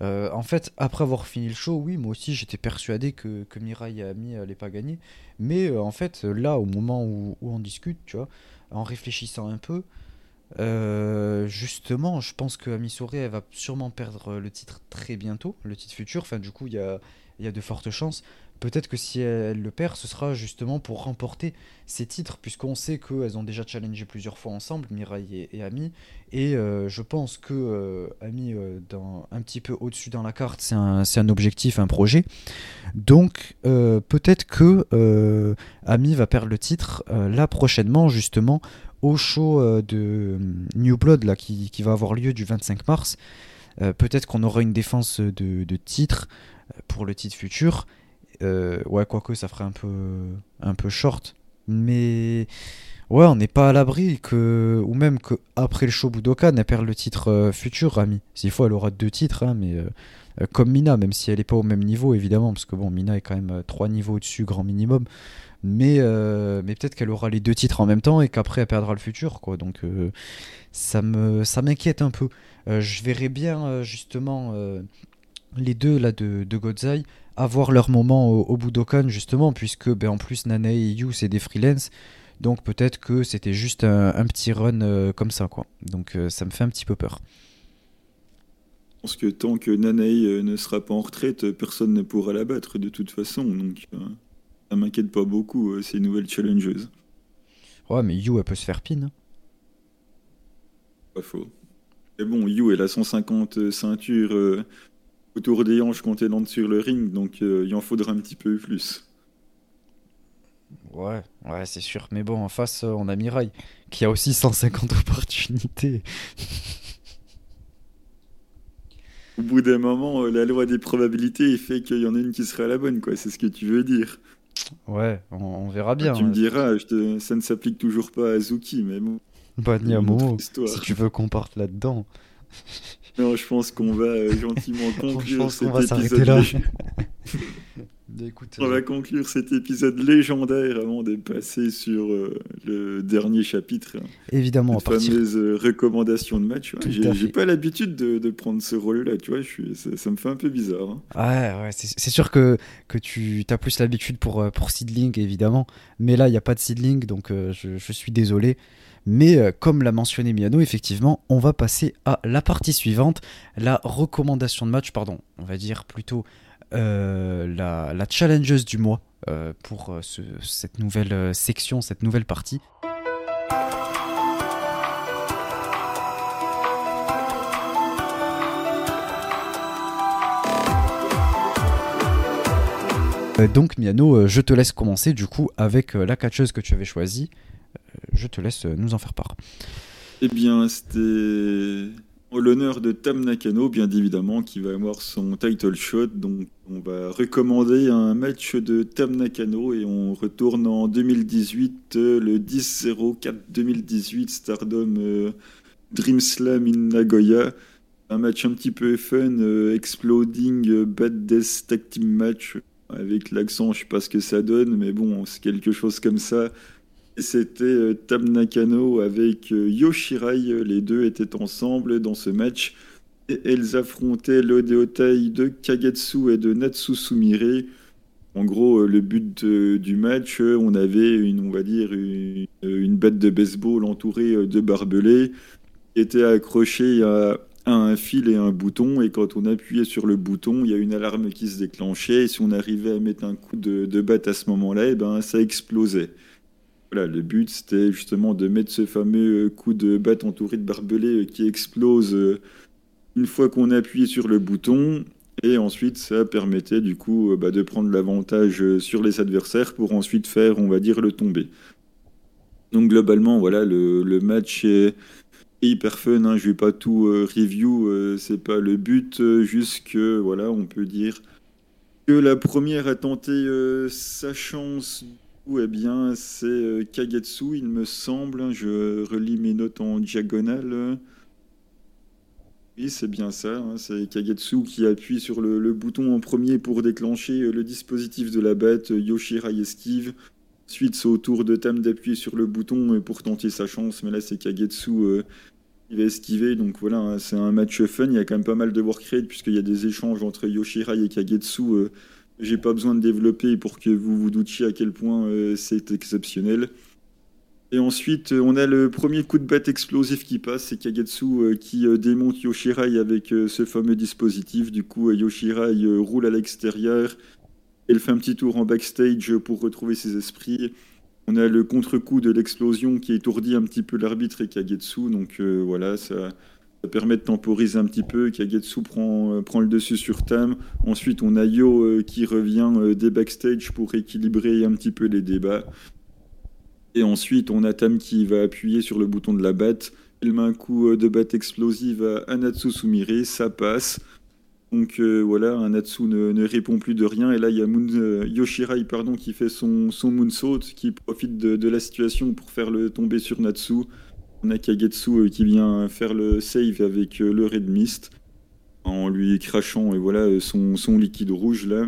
en fait, après avoir fini le show, oui, moi aussi j'étais persuadé que, que Mirai et Ami n'allaient pas gagner. Mais en fait, là, au moment où, on discute, tu vois, en réfléchissant un peu, euh, justement, je pense que Amisore, elle va sûrement perdre le titre très bientôt, le titre futur. Enfin, du coup, il y a, y a de fortes chances. Peut-être que si elle le perd, ce sera justement pour remporter ces titres, puisqu'on sait qu'elles ont déjà challengé plusieurs fois ensemble, Mirai et, Ami. Et euh, je pense que euh, Ami, dans, un petit peu au-dessus dans la carte, c'est un, objectif, un projet. Donc peut-être que Ami va perdre le titre là prochainement, justement, au show euh, de euh, New Blood qui, va avoir lieu du 25 mars. Euh, peut-être qu'on aura une défense de, titre pour le titre futur. Ouais, quoique ça ferait un peu, un peu short. Mais ouais, on n'est pas à l'abri que, ou même qu'après le show Budokan, elle perd le titre futur, Rami. S'il faut, elle aura deux titres, hein, mais comme Mina, même si elle n'est pas au même niveau, évidemment, parce que bon, Mina est quand même trois niveaux au-dessus, grand minimum mais, euh, mais peut-être qu'elle aura les deux titres en même temps et qu'après elle perdra le futur quoi donc euh, ça me ça m'inquiète un peu euh, je verrais bien justement les deux là de, de Godzai avoir leur moment au, Budokan justement puisque ben, en plus Nanae et Yu c'est des freelance donc peut-être que c'était juste un, petit run comme ça quoi donc ça me fait un petit peu peur je pense que tant que Nanae ne sera pas en retraite, personne ne pourra la battre de toute façon. Donc, ça m'inquiète pas beaucoup, euh, ces nouvelles challengeuses. Ouais, mais You, elle peut se faire pin. Hein. Pas faux. Mais bon, You, elle a 150 ceintures euh, autour des hanches quand sur le ring, donc euh, il en faudra un petit peu plus. Ouais, ouais, c'est sûr. Mais bon, en face, on a Mirai, qui a aussi 150 opportunités. Au bout d'un moment, la loi des probabilités fait qu'il y en a une qui sera la bonne, quoi. C'est ce que tu veux dire. Ouais, on, verra bien. tu me diras, ça ne s'applique toujours pas à Azuki, mais bon. Bah, ni à Momo, si tu veux qu'on parte là-dedans. Non, je pense qu'on va euh, gentiment conclure cet va épisode. Là. on va euh, conclure cet épisode légendaire avant de passer sur euh, le dernier chapitre. Évidemment, la fameuse recommandation de match. J'ai pas l'habitude de, prendre ce rôle-là, tu vois, je suis, ça, me fait un peu bizarre. Hein. Ouais, ouais c'est sûr que, que tu as plus l'habitude pour, pour Seedling, évidemment, mais là, il n'y a pas de Seedling, donc je, je, suis désolé. Mais comme l'a mentionné Miano, effectivement, on va passer à la partie suivante, la recommandation de match, pardon, on va dire plutôt euh, la, challengeuse du mois euh, pour euh, cette nouvelle section, cette nouvelle partie. Donc Miano, je te laisse commencer du coup avec la catcheuse que tu avais choisie. Je te laisse nous en faire part. Eh bien, c'était l'honneur de Tam Nakano, bien évidemment, qui va avoir son title shot. Donc, on va recommander un match de Tam Nakano et on retourne en 2018, euh, le 10-04 2018, Stardom euh, Dream Slam in Nagoya. Un match un petit peu fun, euh, exploding, bad death tag team match. avec l'accent, je sais pas ce que ça donne, mais bon, c'est quelque chose comme ça. C'était euh, Tam Nakano avec euh, Yoshirai, les deux étaient ensemble dans ce match. Et elles affrontaient l'Odeotai de Kagetsu et de Natsu Sumire. En gros, euh, le but du match, on avait une, on va dire, une, bête de baseball entourée de barbelés qui était accrochée à un fil et un bouton, et quand on appuyait sur le bouton, il y a une alarme qui se déclenchait, et si on arrivait à mettre un coup de, de à ce moment-là, eh ben, ça explosait. Voilà, le but, c'était justement de mettre ce fameux coup de batte entouré de barbelés qui explose euh, une fois qu'on a appuyé sur le bouton, et ensuite, ça permettait du coup bah, de prendre l'avantage sur les adversaires pour ensuite faire, on va dire, le tomber. Donc globalement, voilà, le, match est hyper fun, hein, je vais pas tout euh, review, euh, c'est pas le but, euh, juste que voilà, on peut dire que la première a tenté sa chance, eh bien c'est Kagetsu, il me semble, hein, je relis mes notes en diagonale. Oui, c'est bien ça, hein, c'est Kagetsu qui appuie sur le, bouton en premier pour déclencher le dispositif de la bête, Yoshirai esquive. Ensuite, c'est au tour de Tam d'appuyer sur le bouton pour tenter sa chance, mais là c'est Kagetsu il va esquiver. Donc voilà, hein, c'est un match fun. Il y a quand même pas mal de work puisqu'il y a des échanges entre Yoshirai et Kagetsu. Euh, j'ai pas besoin de développer pour que vous vous doutiez à quel point euh, c'est exceptionnel. Et ensuite, on a le premier coup de batte explosif qui passe, c'est Kagetsu euh, qui démonte Yoshirai avec ce fameux dispositif. Du coup, Yoshirai roule à l'extérieur. Elle fait un petit tour en backstage pour retrouver ses esprits. On a le contre-coup de l'explosion qui étourdit un petit peu l'arbitre et Kagetsu. Donc euh, voilà, ça, permet de temporiser un petit peu. Kagetsu prend, euh, prend le dessus sur Tam. Ensuite, on a Yo euh, qui revient des backstage pour équilibrer un petit peu les débats. Et ensuite, on a Tam qui va appuyer sur le bouton de la batte. Il met un coup de batte explosive à Anatsu Sumire. Ça passe. Donc euh, voilà, un Natsu ne, répond plus de rien. Et là, il y a euh, Yoshirai pardon, qui fait son, son moonsault, qui profite de, la situation pour faire le tomber sur Natsu. On a Kagetsu euh, qui vient faire le save avec le Red Mist en lui crachant et voilà, son, son liquide rouge là.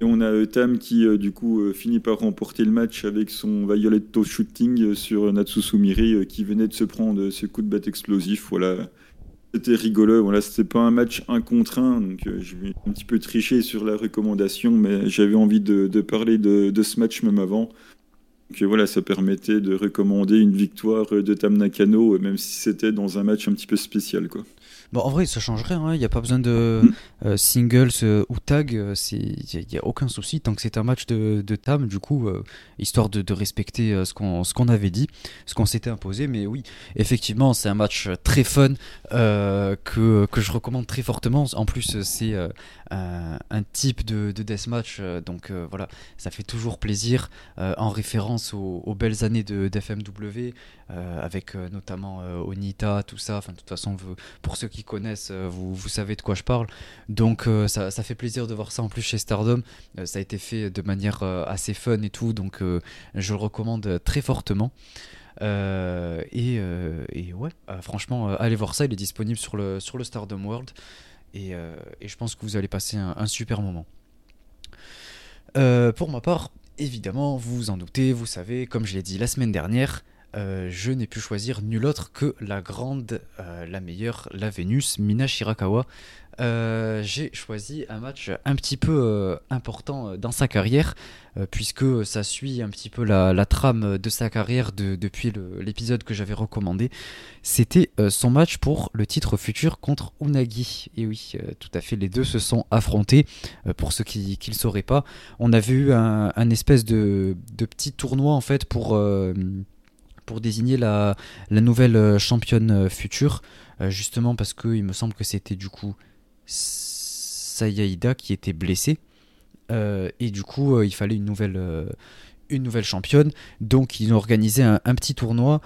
Et on a Tam qui du coup finit par remporter le match avec son Violetto Shooting sur Natsu Sumire qui venait de se prendre ce coup de batte explosif. Voilà, c'était rigolo. Voilà, c'était pas un match un contre un, donc euh, je vais un petit peu tricher sur la recommandation, mais j'avais envie de, parler de, ce match même avant. Donc voilà, ça permettait de recommander une victoire de Tam Nakano, même si c'était dans un match un petit peu spécial, quoi. Bon, en vrai, ça changerait. Il hein. n'y a pas besoin de mm. euh, singles euh, ou tag. Il euh, n'y a, aucun souci tant que c'est un match de, de Tam, du coup, histoire de, de respecter ce qu'on qu'on avait dit, ce qu'on s'était imposé. Mais oui, effectivement, c'est un match très fun que, que je recommande très fortement. En plus, c'est un, type de, de deathmatch. donc voilà, ça fait toujours plaisir en référence aux, aux belles années de, d'FMW. Euh, avec euh, notamment euh, Onita, tout ça. Enfin, de toute façon, pour ceux qui connaissent, vous, vous, savez de quoi je parle. Donc, ça, ça, fait plaisir de voir ça en plus chez Stardom. ça a été fait de manière assez fun et tout, donc je le recommande très fortement. et, et, ouais, franchement, allez voir ça. Il est disponible sur le, sur le Stardom World. Et, et je pense que vous allez passer un, un super moment. pour ma part, évidemment, vous vous en doutez, vous savez, comme je l'ai dit la semaine dernière, euh, je n'ai pu choisir nul autre que la grande, euh, la meilleure, la Vénus, Mina Shirakawa. Euh, j'ai choisi un match un petit peu important dans sa carrière, puisque ça suit un petit peu la, trame de sa carrière depuis l'épisode que j'avais recommandé. C'était son match pour le titre futur contre Unagi. Et oui, tout à fait, les deux se sont affrontés. pour ceux qui ne le sauraient pas, on avait eu un, espèce de, de, petit tournoi en fait pour pour désigner la, nouvelle euh, championne euh, future, euh, justement parce qu'il me semble que c'était du coup Sayaida qui était blessée. et du coup, il fallait une nouvelle, une nouvelle championne. Donc, ils ont organisé un, petit tournoi.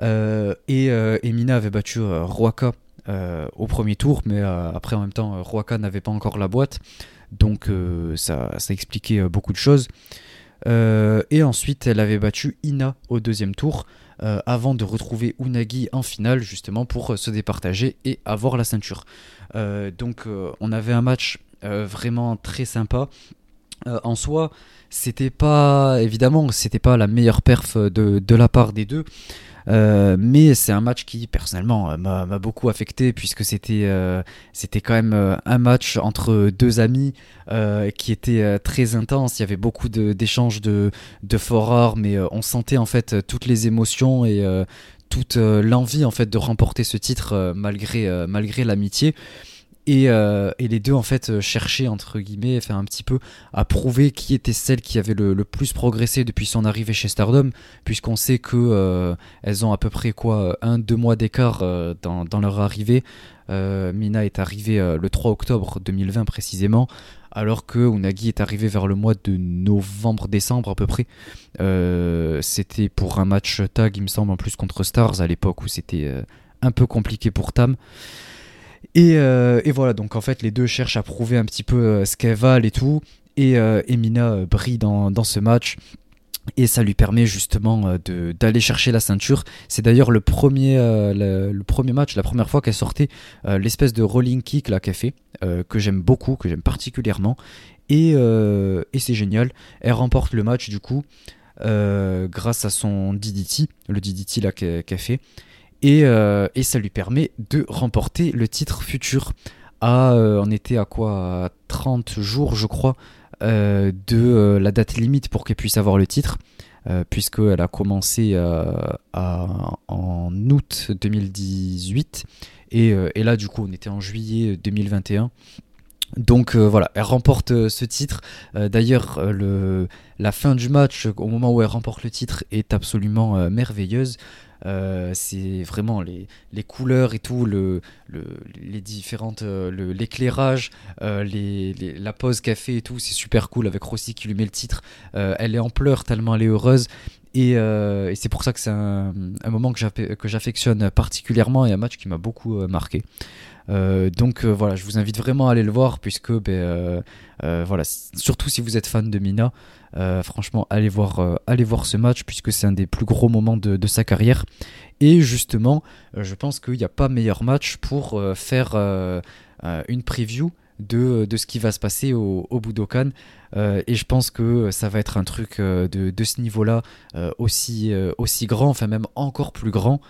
et Emina avait battu Roaka au premier tour, mais après, en même temps, Roaka n'avait pas encore la boîte. Donc, ça, ça expliquait beaucoup de choses. et ensuite, elle avait battu Ina au deuxième tour. Euh, avant de retrouver Unagi en finale justement pour euh, se départager et avoir la ceinture. Euh, donc on avait un match vraiment très sympa. en soi, c'était pas évidemment, c'était pas la meilleure perf de, de la part des deux. Euh, mais c'est un match qui personnellement euh, m'a beaucoup affecté puisque c'était euh, c'était quand même un match entre deux amis qui était très intense. Il y avait beaucoup d'échanges de, de, de mais on sentait en fait toutes les émotions et toute l'envie en fait de remporter ce titre malgré malgré l'amitié. Euh, et, les deux en fait euh, cherchaient entre guillemets, enfin un petit peu à prouver qui était celle qui avait le, plus progressé depuis son arrivée chez Stardom, puisqu'on sait que euh, elles ont à peu près quoi un deux mois d'écart dans, leur arrivée. Mina est arrivée le 3 octobre 2020 précisément, alors que Unagi est arrivé vers le mois de novembre-décembre à peu près. c'était pour un match tag, il me semble, en plus contre Stars à l'époque où c'était un peu compliqué pour Tam. Euh, et, voilà, donc en fait, les deux cherchent à prouver un petit peu euh, ce qu'elles valent et tout. Et Emina euh, brille dans, ce match. Et ça lui permet justement d'aller chercher la ceinture. C'est d'ailleurs le, premier match, la première fois qu'elle sortait l'espèce de rolling kick qu'elle fait, que j'aime beaucoup, que j'aime particulièrement. Et, et c'est génial. Elle remporte le match du coup grâce à son DDT, le DDT là qu'elle fait. Euh, et, ça lui permet de remporter le titre futur. Euh, on était à quoi? 30 jours, je crois, euh, de la date limite pour qu'elle puisse avoir le titre, puisqu'elle a commencé en août 2018. Et, et, là, du coup, on était en juillet 2021. Donc voilà, elle remporte ce titre. D'ailleurs, la fin du match, au moment où elle remporte le titre, est absolument merveilleuse. Euh, c'est vraiment les, couleurs et tout, le, le les différentes, euh, l'éclairage, euh, la pause fait et tout, c'est super cool avec Rossi qui lui met le titre. elle est en pleurs tellement elle est heureuse. Et, et c'est pour ça que c'est un, moment que j'affectionne particulièrement et un match qui m'a beaucoup marqué. donc voilà, je vous invite vraiment à aller le voir puisque ben, voilà, surtout si vous êtes fan de Mina, euh, franchement, allez voir, euh, allez voir ce match puisque c'est un des plus gros moments de, sa carrière. Et justement, euh, je pense qu'il n'y a pas meilleur match pour faire une preview de, de, ce qui va se passer au, au Budokan. Et je pense que ça va être un truc de, de ce niveau-là aussi, aussi grand, enfin même encore plus grand,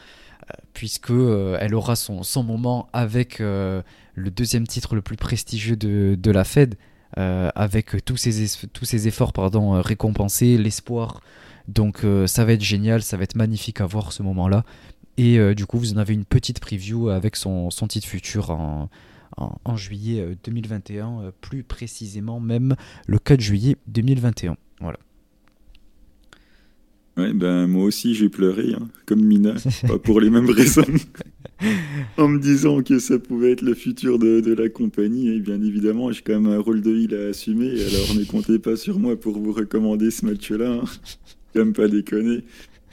puisque elle aura son, son moment avec le deuxième titre le plus prestigieux de, de la Fed, euh, avec tous ces, tous efforts pardon, euh, récompensés, l'espoir. Donc euh, ça va être génial, ça va être magnifique à voir ce moment-là. Et du coup, vous en avez une petite preview avec son, son titre futur en, en, juillet 2021, plus précisément même le 4 juillet 2021. Voilà. Ouais, ben moi aussi j'ai pleuré, hein, comme Mina, pas pour les mêmes raisons. en me disant que ça pouvait être le futur de, de la compagnie, et bien évidemment j'ai quand même un rôle de ville à assumer, alors ne comptez pas sur moi pour vous recommander ce match-là. Hein. Quand pas déconner.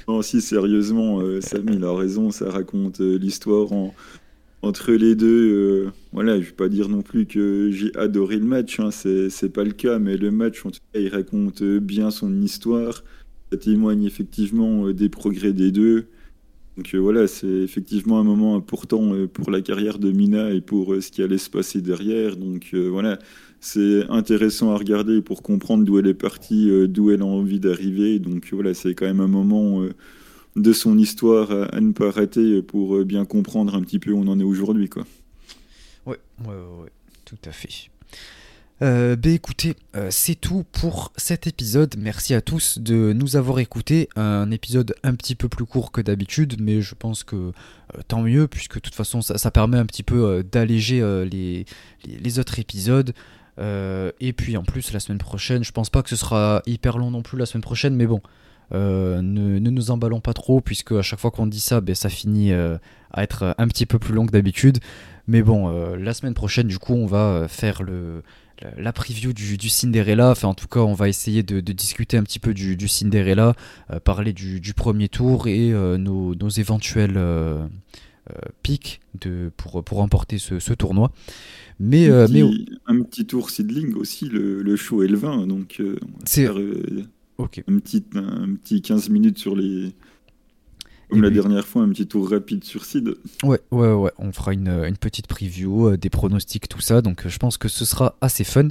Non, si sérieusement, euh, Sam il a raison, ça raconte euh, l'histoire en, entre les deux. Euh, voilà, je vais pas dire non plus que j'ai adoré le match, hein, c'est pas le cas, mais le match en tout cas il raconte bien son histoire ça témoigne effectivement euh, des progrès des deux. Donc euh, voilà, c'est effectivement un moment important euh, pour la carrière de Mina et pour ce qui allait se passer derrière. Donc voilà, c'est intéressant à regarder pour comprendre d'où elle est partie, d'où elle a envie d'arriver. Donc voilà, c'est quand même un moment de son histoire à, ne pas rater pour bien comprendre un petit peu où on en est aujourd'hui. quoi. Ouais, ouais, ouais, tout à fait. Euh, bah écoutez, euh, c'est tout pour cet épisode. Merci à tous de nous avoir écoutés. Un épisode un petit peu plus court que d'habitude, mais je pense que euh, tant mieux, puisque de toute façon ça, permet un petit peu d'alléger les, les, autres épisodes. et puis en plus, la semaine prochaine, je pense pas que ce sera hyper long non plus la semaine prochaine, mais bon. Ne, ne, nous emballons pas trop puisque à chaque fois qu'on dit ça, ben, ça finit à être un petit peu plus long que d'habitude. Mais bon, la semaine prochaine, du coup, on va faire le, la preview du, du, Cinderella. Enfin, en tout cas, on va essayer de, discuter un petit peu du, du Cinderella, euh, parler du, premier tour et euh, nos, éventuels euh, pics de, pour, pour remporter ce, tournoi. Mais, un, petit, mais... un petit tour seedling aussi, le, le show et le vin. Donc, c'est un, petit, un petit 15 minutes sur les, comme la dernière fois, un petit tour rapide sur Sid. Ouais, ouais, ouais. On fera une, une petite preview, euh, des pronostics, tout ça. Donc euh, je pense que ce sera assez fun.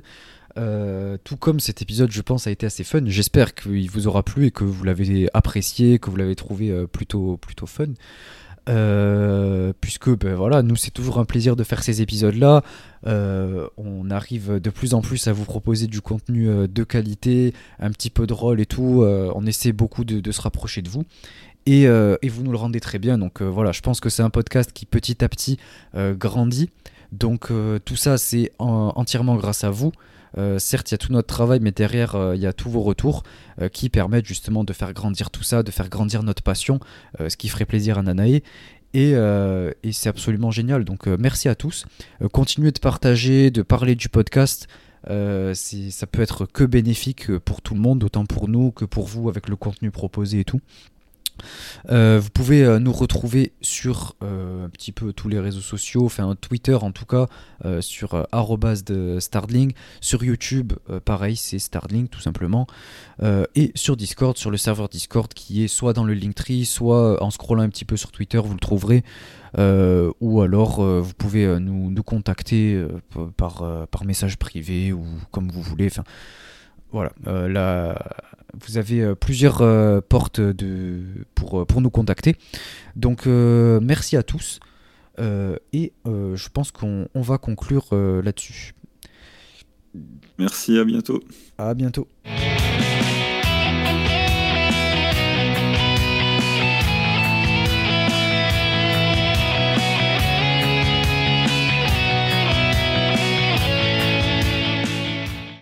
tout comme cet épisode, je pense, a été assez fun. J'espère qu'il vous aura plu et que vous l'avez apprécié, que vous l'avez trouvé plutôt, plutôt fun. Puisque ben voilà, nous c'est toujours un plaisir de faire ces épisodes-là. on arrive de plus en plus à vous proposer du contenu de qualité, un petit peu de rôle et tout. on essaie beaucoup de, se rapprocher de vous. Et, vous nous le rendez très bien. Donc voilà, je pense que c'est un podcast qui petit à petit grandit. Donc euh, tout ça, c'est entièrement grâce à vous. Euh, certes, il y a tout notre travail, mais derrière, euh, il y a tous vos retours qui permettent justement de faire grandir tout ça, de faire grandir notre passion, ce qui ferait plaisir à Nanae. Et, et c'est absolument génial. Donc merci à tous. continuez de partager, de parler du podcast. ça peut être que bénéfique pour tout le monde, autant pour nous que pour vous avec le contenu proposé et tout. Euh, vous pouvez euh, nous retrouver sur euh, un petit peu tous les réseaux sociaux, enfin Twitter en tout cas, sur de Starling, sur YouTube, pareil, c'est Starling tout simplement, et sur Discord, sur le serveur Discord qui est soit dans le Linktree, soit en scrollant un petit peu sur Twitter, vous le trouverez. ou alors vous pouvez nous, nous, contacter par, par message privé ou comme vous voulez. Enfin, voilà, la, vous avez euh, plusieurs euh, portes de, pour, euh, pour nous contacter. Donc merci à tous. et je pense qu'on va conclure là-dessus. Merci, à bientôt. À bientôt.